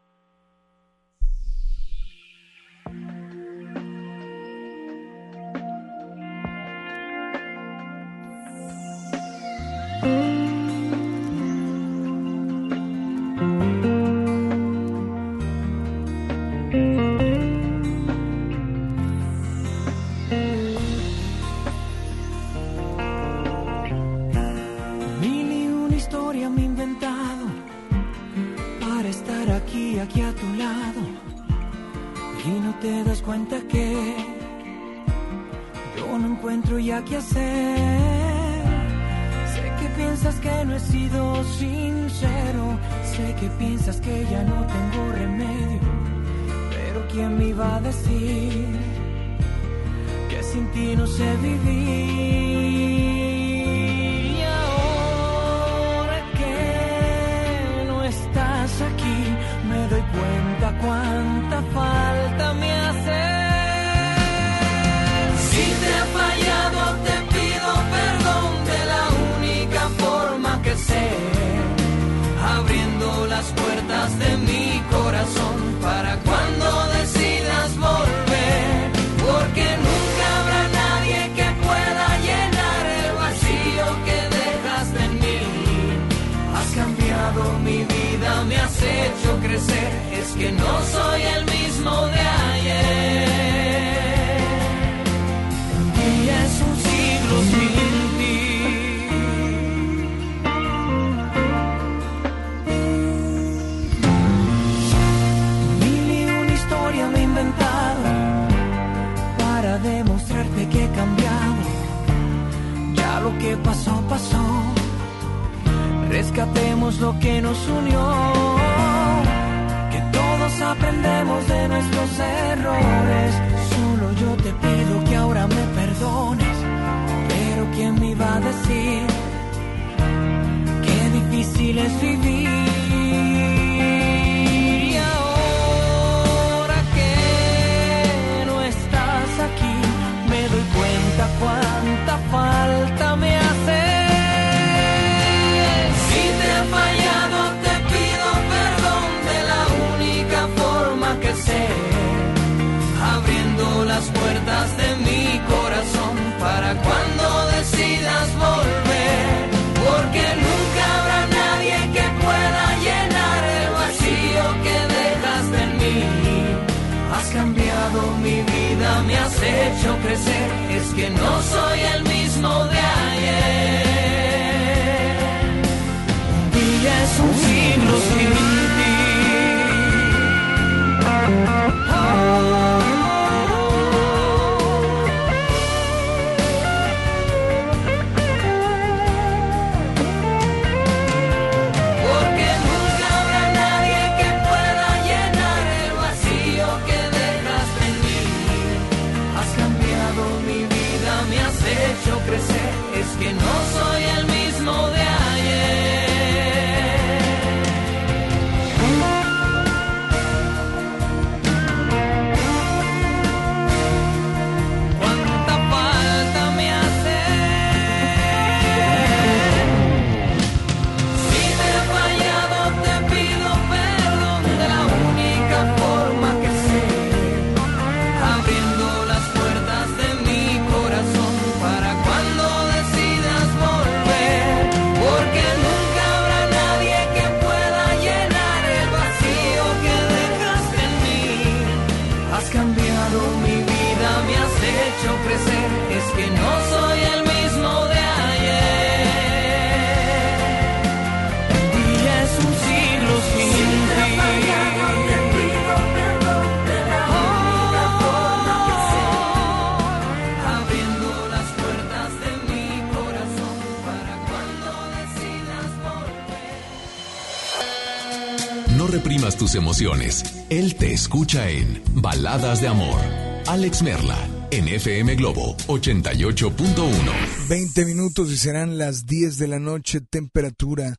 emociones. Él te escucha en Baladas de Amor. Alex Merla, en FM Globo 88.1. 20 minutos y serán las 10 de la noche, temperatura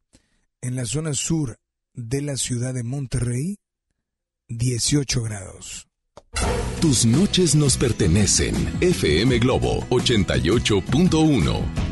en la zona sur de la ciudad de Monterrey, 18 grados. Tus noches nos pertenecen. FM Globo 88.1.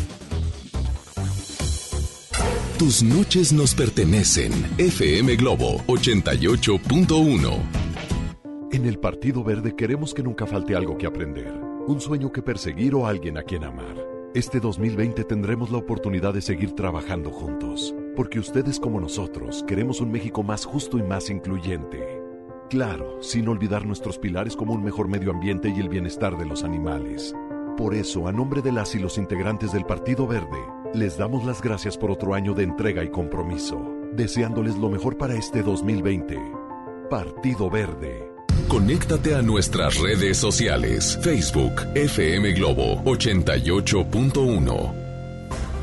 Tus noches nos pertenecen. FM Globo 88.1. En el Partido Verde queremos que nunca falte algo que aprender, un sueño que perseguir o alguien a quien amar. Este 2020 tendremos la oportunidad de seguir trabajando juntos, porque ustedes como nosotros queremos un México más justo y más incluyente. Claro, sin olvidar nuestros pilares como un mejor medio ambiente y el bienestar de los animales. Por eso, a nombre de las y los integrantes del Partido Verde, les damos las gracias por otro año de entrega y compromiso, deseándoles lo mejor para este 2020. Partido Verde. Conéctate a nuestras redes sociales. Facebook, FM Globo 88.1.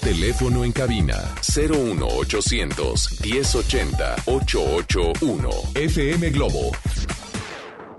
Teléfono en cabina 01800 1080 881. FM Globo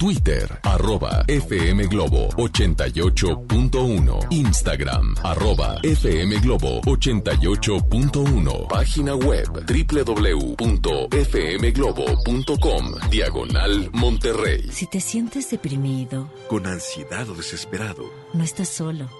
Twitter, arroba FM Globo 88.1. Instagram, arroba FM Globo 88.1. Página web www.fmglobo.com. Diagonal Monterrey. Si te sientes deprimido, con ansiedad o desesperado, no estás solo.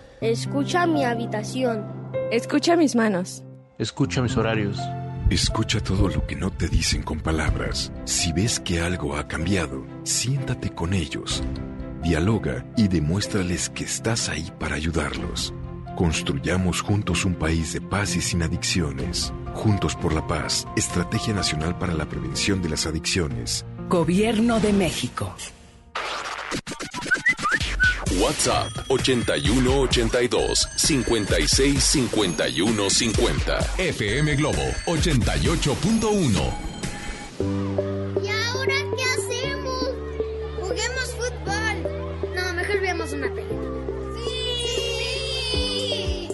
Escucha mi habitación. Escucha mis manos. Escucha mis horarios. Escucha todo lo que no te dicen con palabras. Si ves que algo ha cambiado, siéntate con ellos. Dialoga y demuéstrales que estás ahí para ayudarlos. Construyamos juntos un país de paz y sin adicciones. Juntos por la paz, Estrategia Nacional para la Prevención de las Adicciones. Gobierno de México. WhatsApp 8182 56 51 50. FM Globo 88.1. ¿Y ahora qué hacemos? Juguemos fútbol. No, mejor veamos una película. ¡Sí!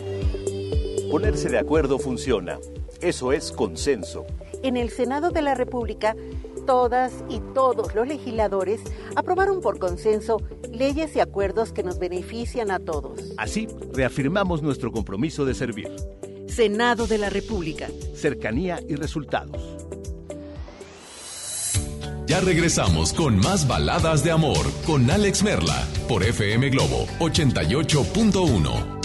Ponerse de acuerdo funciona. Eso es consenso. En el Senado de la República, todas y todos los legisladores aprobaron por consenso leyes y acuerdos que nos benefician a todos. Así, reafirmamos nuestro compromiso de servir. Senado de la República. Cercanía y resultados. Ya regresamos con más baladas de amor con Alex Merla por FM Globo 88.1.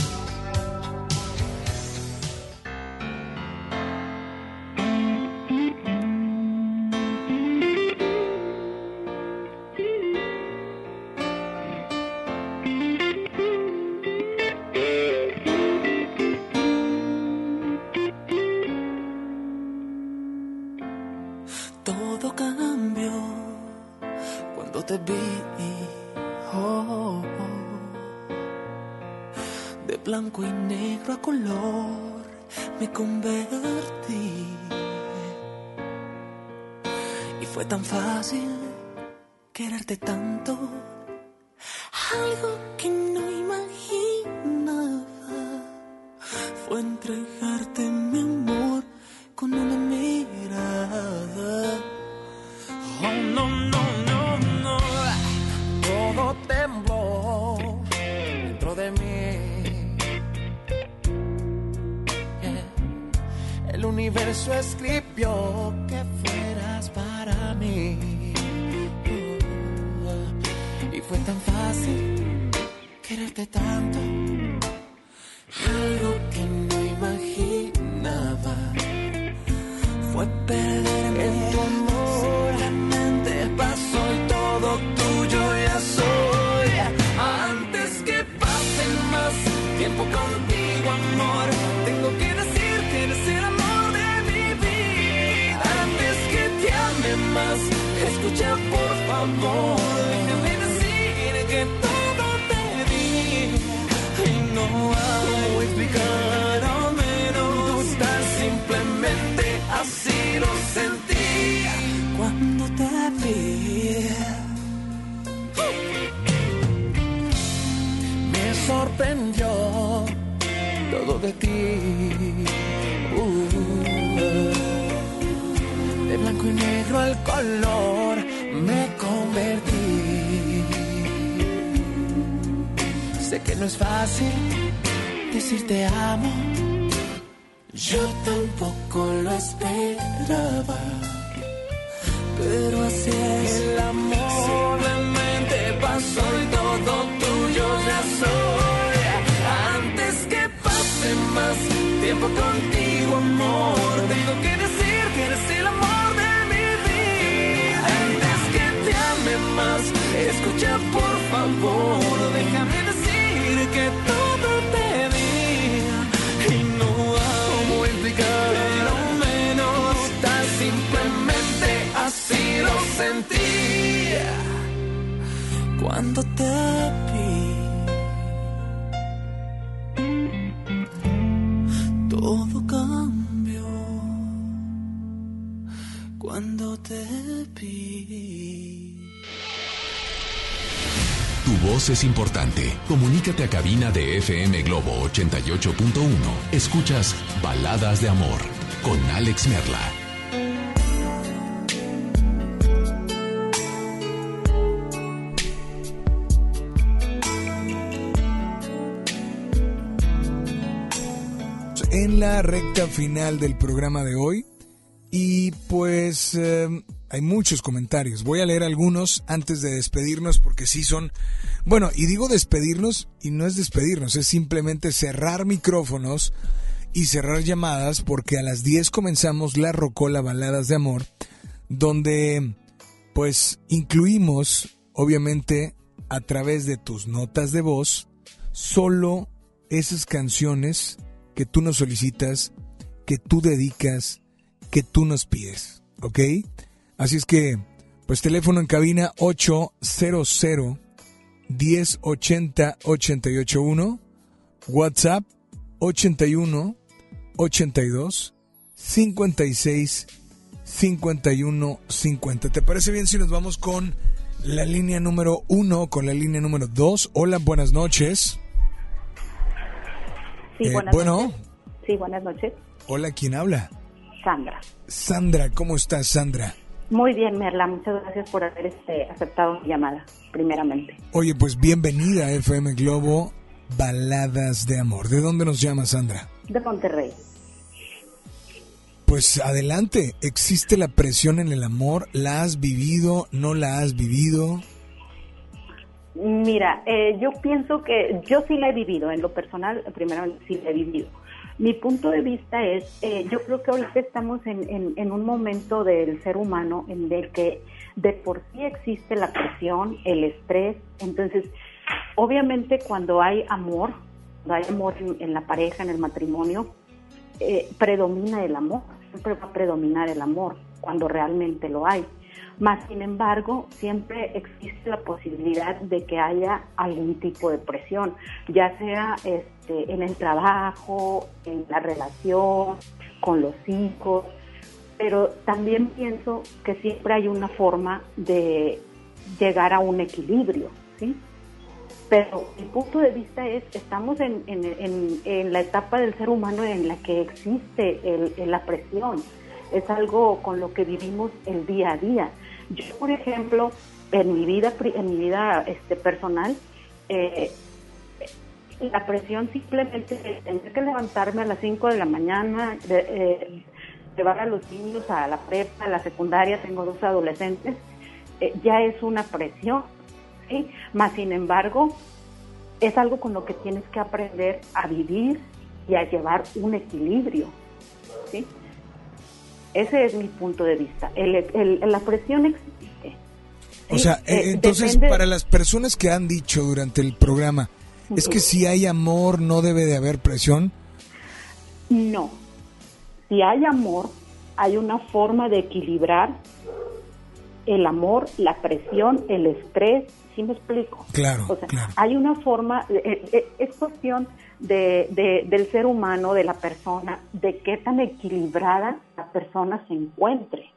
convertí. Y fue tan fácil quererte tanto. Algo que no imaginaba fue entregarte mi amor con una mirada. Oh, no, no. Universo escribió que fueras para mí. Y fue tan fácil quererte tanto. Algo que no imaginaba fue perderme en tu amor. Favor, déjame decir que todo te di. Y no hay explicar al menos tan simplemente así lo sentí cuando te vi. Me sorprendió todo de ti. Uh, de blanco y negro al color Que no es fácil decir te amo. Yo tampoco lo esperaba. Pero así es el amor. Simplemente pasó y todo tuyo ya soy. Antes que pase más tiempo contigo, amor. Tengo que decir que eres el amor de mi vida. Antes que te ame más, escucha por favor. Déjame voz es importante. Comunícate a cabina de FM Globo 88.1. Escuchas Baladas de Amor con Alex Merla. En la recta final del programa de hoy. Y pues eh, hay muchos comentarios. Voy a leer algunos antes de despedirnos porque sí son... Bueno, y digo despedirnos y no es despedirnos, es simplemente cerrar micrófonos y cerrar llamadas porque a las 10 comenzamos la Rocola Baladas de Amor, donde pues incluimos, obviamente, a través de tus notas de voz, solo esas canciones que tú nos solicitas, que tú dedicas, que tú nos pides, ¿ok? Así es que, pues teléfono en cabina 800 1080 881, WhatsApp 81 82 56 51 50. ¿Te parece bien si nos vamos con la línea número uno, con la línea número dos? Hola, buenas noches. Sí, Eh, buenas bueno. noches. Sí, buenas noches. Hola, ¿quién habla? Sandra. Sandra, ¿cómo estás, Sandra? Muy bien, Merla. Muchas gracias por haber este, aceptado mi llamada, primeramente. Oye, pues bienvenida a FM Globo Baladas de Amor. ¿De dónde nos llama Sandra? De Monterrey. Pues adelante, ¿existe la presión en el amor? ¿La has vivido? ¿No la has vivido? Mira, eh, yo pienso que yo sí la he vivido, en lo personal, primero sí la he vivido. Mi punto de vista es, eh, yo creo que ahorita estamos en, un momento del ser humano en el que de por sí existe la presión, el estrés, entonces, obviamente cuando hay amor, cuando hay amor en, en la pareja, en el matrimonio, eh, predomina el amor, siempre va a predominar el amor cuando realmente lo hay. Más sin embargo, siempre existe la posibilidad de que haya algún tipo de presión, ya sea este, en el trabajo, en la relación, con los hijos, pero también pienso que siempre hay una forma de llegar a un equilibrio, ¿sí? Pero mi punto de vista es, estamos en, en, la etapa del ser humano en la que existe la presión, es algo con lo que vivimos el día a día. Yo, por ejemplo, en mi vida, en mi vida este, personal, eh, la presión simplemente de tener que levantarme a las 5 de la mañana, eh, llevar a los niños a la prepa, a la secundaria, tengo dos adolescentes, eh, ya es una presión, ¿sí? Más sin embargo, es algo con lo que tienes que aprender a vivir y a llevar un equilibrio, ¿sí? Ese es mi punto de vista. la presión existe. O sea, eh, entonces para las personas que han dicho durante el programa, es que si hay amor no debe de haber presión. No. Si hay amor, hay una forma de equilibrar el amor, la presión, el estrés, ¿sí me explico? Claro, o sea, Hay una forma, eh, eh, es cuestión de, del ser humano, de la persona, de qué tan equilibrada la persona se encuentre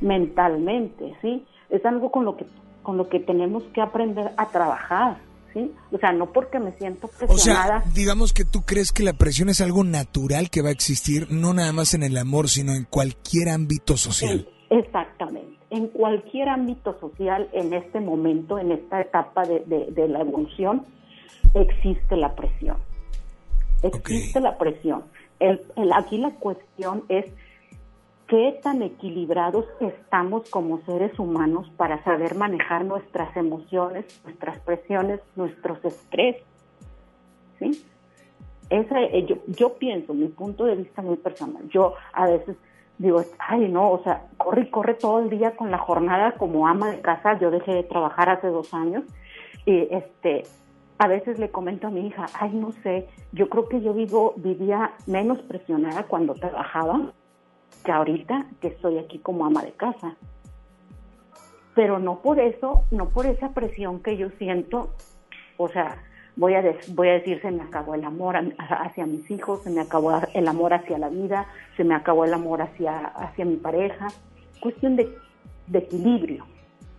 mentalmente, ¿sí? Es algo con lo que con lo que tenemos que aprender a trabajar, ¿sí? O sea, no porque me siento presionada. O sea, digamos que tú crees que la presión es algo natural que va a existir, no nada más en el amor, sino en cualquier ámbito social. exactamente. En cualquier ámbito social, en este momento, en esta etapa de, de la evolución, existe la presión existe la presión. El, aquí la cuestión es qué tan equilibrados estamos como seres humanos para saber manejar nuestras emociones, nuestras presiones, nuestros estrés. ¿Sí? Esa, eh, yo, yo pienso, mi punto de vista muy personal, yo a veces digo, ay no, o sea, corre y corre todo el día con la jornada como ama de casa, yo dejé de trabajar hace dos años y este a veces le comento a mi hija, ay, no sé, yo creo que yo vivo, vivía menos presionada cuando trabajaba que ahorita que estoy aquí como ama de casa. Pero no por eso, no por esa presión que yo siento, o sea, voy a, voy a decir, se me acabó el amor hacia mis hijos, se me acabó el amor hacia la vida, se me acabó el amor hacia, hacia mi pareja. Cuestión de, de equilibrio,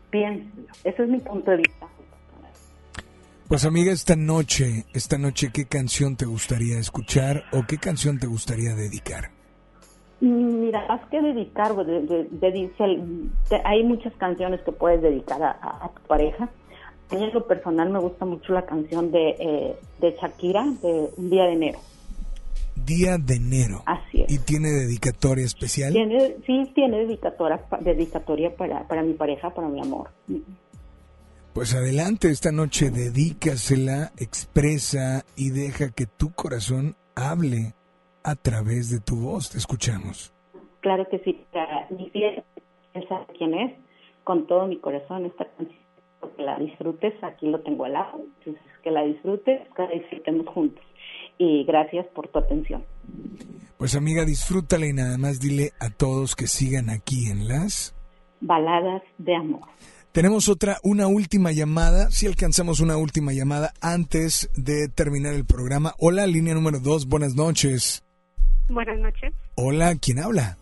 pienso. Ese es mi punto de vista. Pues amiga, esta noche, esta noche, ¿qué canción te gustaría escuchar o qué canción te gustaría dedicar? Mira, más que dedicar, de, hay muchas canciones que puedes dedicar a, tu pareja. A mí en lo personal me gusta mucho la canción de, eh, de Shakira, de Un Día de Enero. Día de enero. Así es. ¿Y tiene dedicatoria especial? Tiene, sí, tiene dedicatoria, dedicatoria para, para mi pareja, para mi amor. Pues adelante, esta noche dedícasela, expresa y deja que tu corazón hable a través de tu voz. Te escuchamos. Claro que sí, mi fiel, quién es, con todo mi corazón esta canción, que la disfrutes, aquí lo tengo al lado, entonces que la disfrutes, que la disfrutemos juntos. Y gracias por tu atención. Pues amiga, disfrútala y nada más dile a todos que sigan aquí en las baladas de amor. Tenemos otra, una última llamada, si alcanzamos una última llamada antes de terminar el programa. Hola, línea número dos, buenas noches. Buenas noches. Hola, ¿quién habla?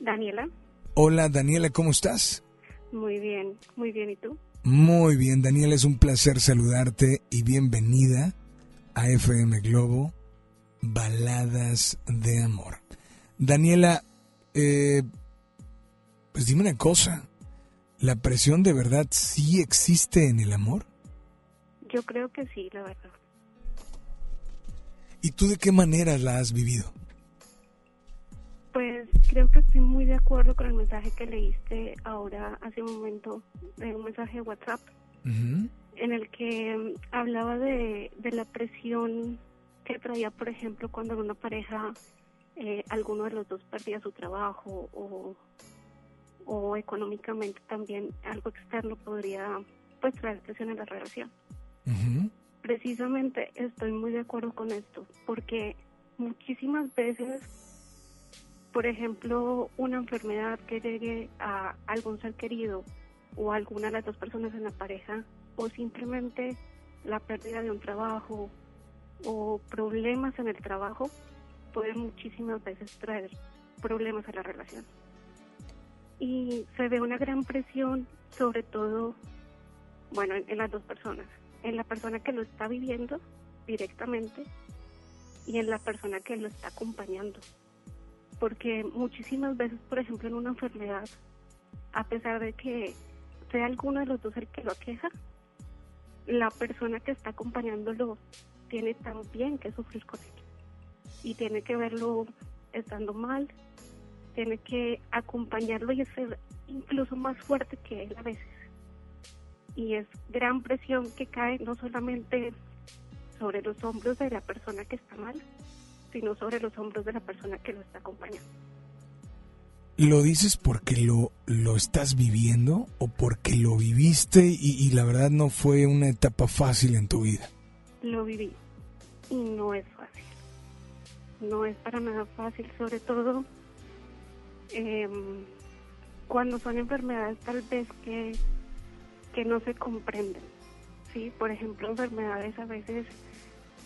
Daniela. Hola, Daniela, ¿cómo estás? Muy bien, muy bien, ¿y tú? Muy bien, Daniela, es un placer saludarte y bienvenida a FM Globo, Baladas de Amor. Daniela, eh, pues dime una cosa, ¿La presión de verdad sí existe en el amor? Yo creo que sí, la verdad. ¿Y tú de qué manera la has vivido? Pues creo que estoy muy de acuerdo con el mensaje que leíste ahora hace un momento, de un mensaje de WhatsApp, en el que hablaba de, la presión que traía, por ejemplo, cuando en una pareja eh, alguno de los dos perdía su trabajo o o económicamente también algo externo podría pues traer presión en la relación. Precisamente estoy muy de acuerdo con esto, porque muchísimas veces, por ejemplo, una enfermedad que llegue a algún ser querido o a alguna de las dos personas en la pareja, o simplemente la pérdida de un trabajo o problemas en el trabajo, pueden muchísimas veces traer problemas a la relación y se ve una gran presión sobre todo, bueno, en, las dos personas, en la persona que lo está viviendo directamente y en la persona que lo está acompañando. Porque muchísimas veces, por ejemplo, en una enfermedad, a pesar de que sea alguno de los dos el que lo aqueja, la persona que está acompañándolo tiene también que sufrir con él y tiene que verlo estando mal, tiene que acompañarlo y ser incluso más fuerte que él a veces. Y es gran presión que cae no solamente sobre los hombros de la persona que está mal, sino sobre los hombros de la persona que lo está acompañando. ¿Lo dices porque lo, lo estás viviendo o porque lo viviste y, y la verdad no fue una etapa fácil en tu vida? Lo viví y no es fácil. No es para nada fácil, sobre todo eh, cuando son enfermedades tal vez que, que no se comprenden. ¿sí? Por ejemplo, enfermedades a veces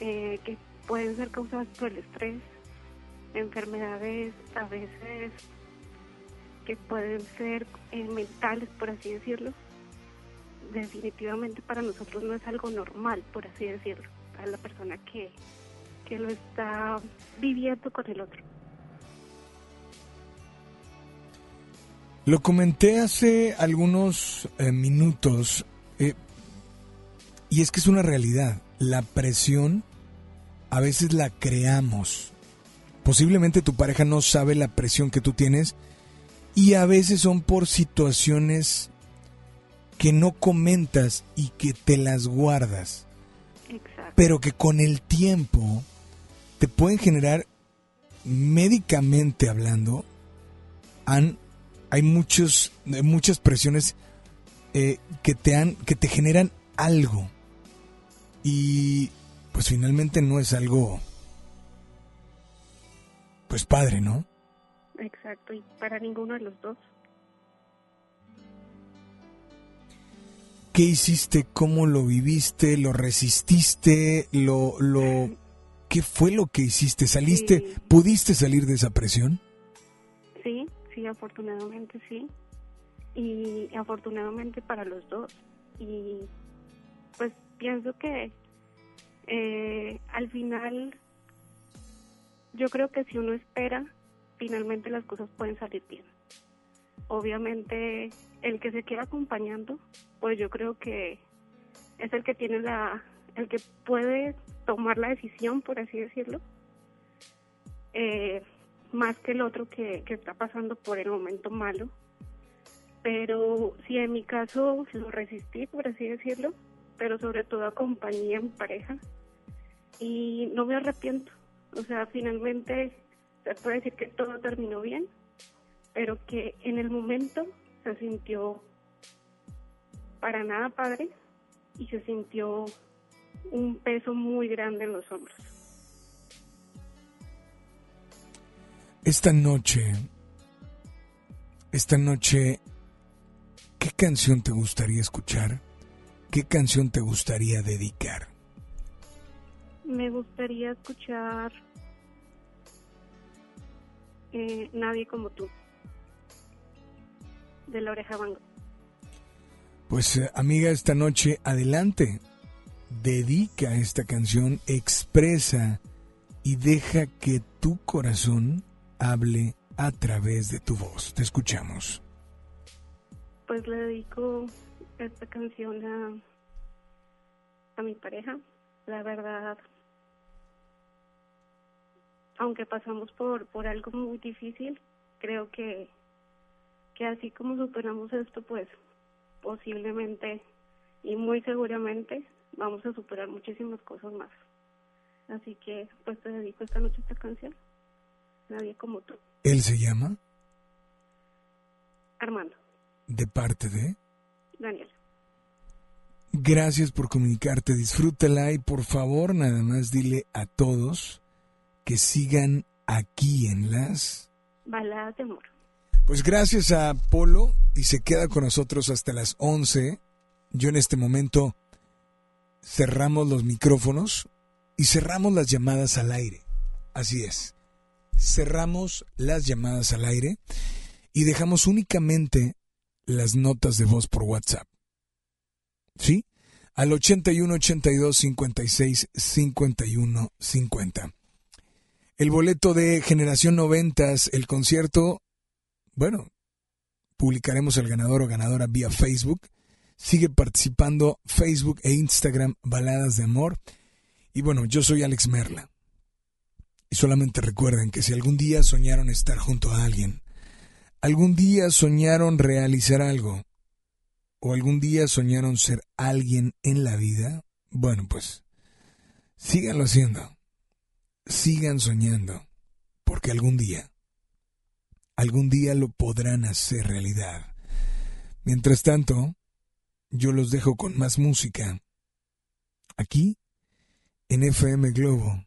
eh, que pueden ser causadas por el estrés, enfermedades a veces que pueden ser eh, mentales, por así decirlo. Definitivamente para nosotros no es algo normal, por así decirlo, para la persona que, que lo está viviendo con el otro. Lo comenté hace algunos eh, minutos eh, y es que es una realidad. La presión a veces la creamos. Posiblemente tu pareja no sabe la presión que tú tienes y a veces son por situaciones que no comentas y que te las guardas. Pero que con el tiempo te pueden generar, médicamente hablando, han hay muchos, muchas presiones eh, que te han, que te generan algo. Y pues finalmente no es algo pues padre, ¿no? Exacto, y para ninguno de los dos. ¿Qué hiciste? ¿Cómo lo viviste? ¿Lo resististe? ¿Lo, lo... ¿Qué fue lo que hiciste? ¿Saliste? ¿Pudiste salir de esa presión? Sí, sí, afortunadamente sí. Y afortunadamente para los dos. Y pues pienso que eh, al final yo creo que si uno espera, finalmente las cosas pueden salir bien. Obviamente el que se queda acompañando, pues yo creo que es el que tiene la, el que puede tomar la decisión, por así decirlo. Eh, más que el otro que, está pasando por el momento malo. Pero si en mi caso lo resistí, por así decirlo, pero sobre todo acompañé mi pareja y no me arrepiento. O sea, finalmente se puede decir que todo terminó bien, pero que en el momento se sintió para nada padre y se sintió un peso muy grande en los hombros. Esta noche, esta noche, ¿qué canción te gustaría escuchar? ¿Qué canción te gustaría dedicar? Me gustaría escuchar eh, Nadie como tú, de la oreja Bango. Pues eh, amiga, esta noche adelante, dedica esta canción, expresa y deja que tu corazón hable a través de tu voz. Te escuchamos. Pues le dedico esta canción a, a mi pareja. La verdad, aunque pasamos por, por algo muy difícil, creo que, que así como superamos esto, pues posiblemente y muy seguramente vamos a superar muchísimas cosas más. Así que pues te dedico esta noche esta canción nadie como tú. ¿Él se llama? Armando. ¿De parte de? Daniel. Gracias por comunicarte, disfrútala y por favor nada más dile a todos que sigan aquí en las... Baladas de amor. Pues gracias a Polo y se queda con nosotros hasta las 11. Yo en este momento cerramos los micrófonos y cerramos las llamadas al aire. Así es cerramos las llamadas al aire y dejamos únicamente las notas de voz por WhatsApp. ¿Sí? Al 81 82 56 51 50. El boleto de Generación Noventas, el concierto, bueno, publicaremos el ganador o ganadora vía Facebook. Sigue participando Facebook e Instagram Baladas de Amor. Y bueno, yo soy Alex Merla. Y solamente recuerden que si algún día soñaron estar junto a alguien, algún día soñaron realizar algo, o algún día soñaron ser alguien en la vida, bueno, pues síganlo haciendo. Sigan soñando, porque algún día, algún día lo podrán hacer realidad. Mientras tanto, yo los dejo con más música. Aquí, en FM Globo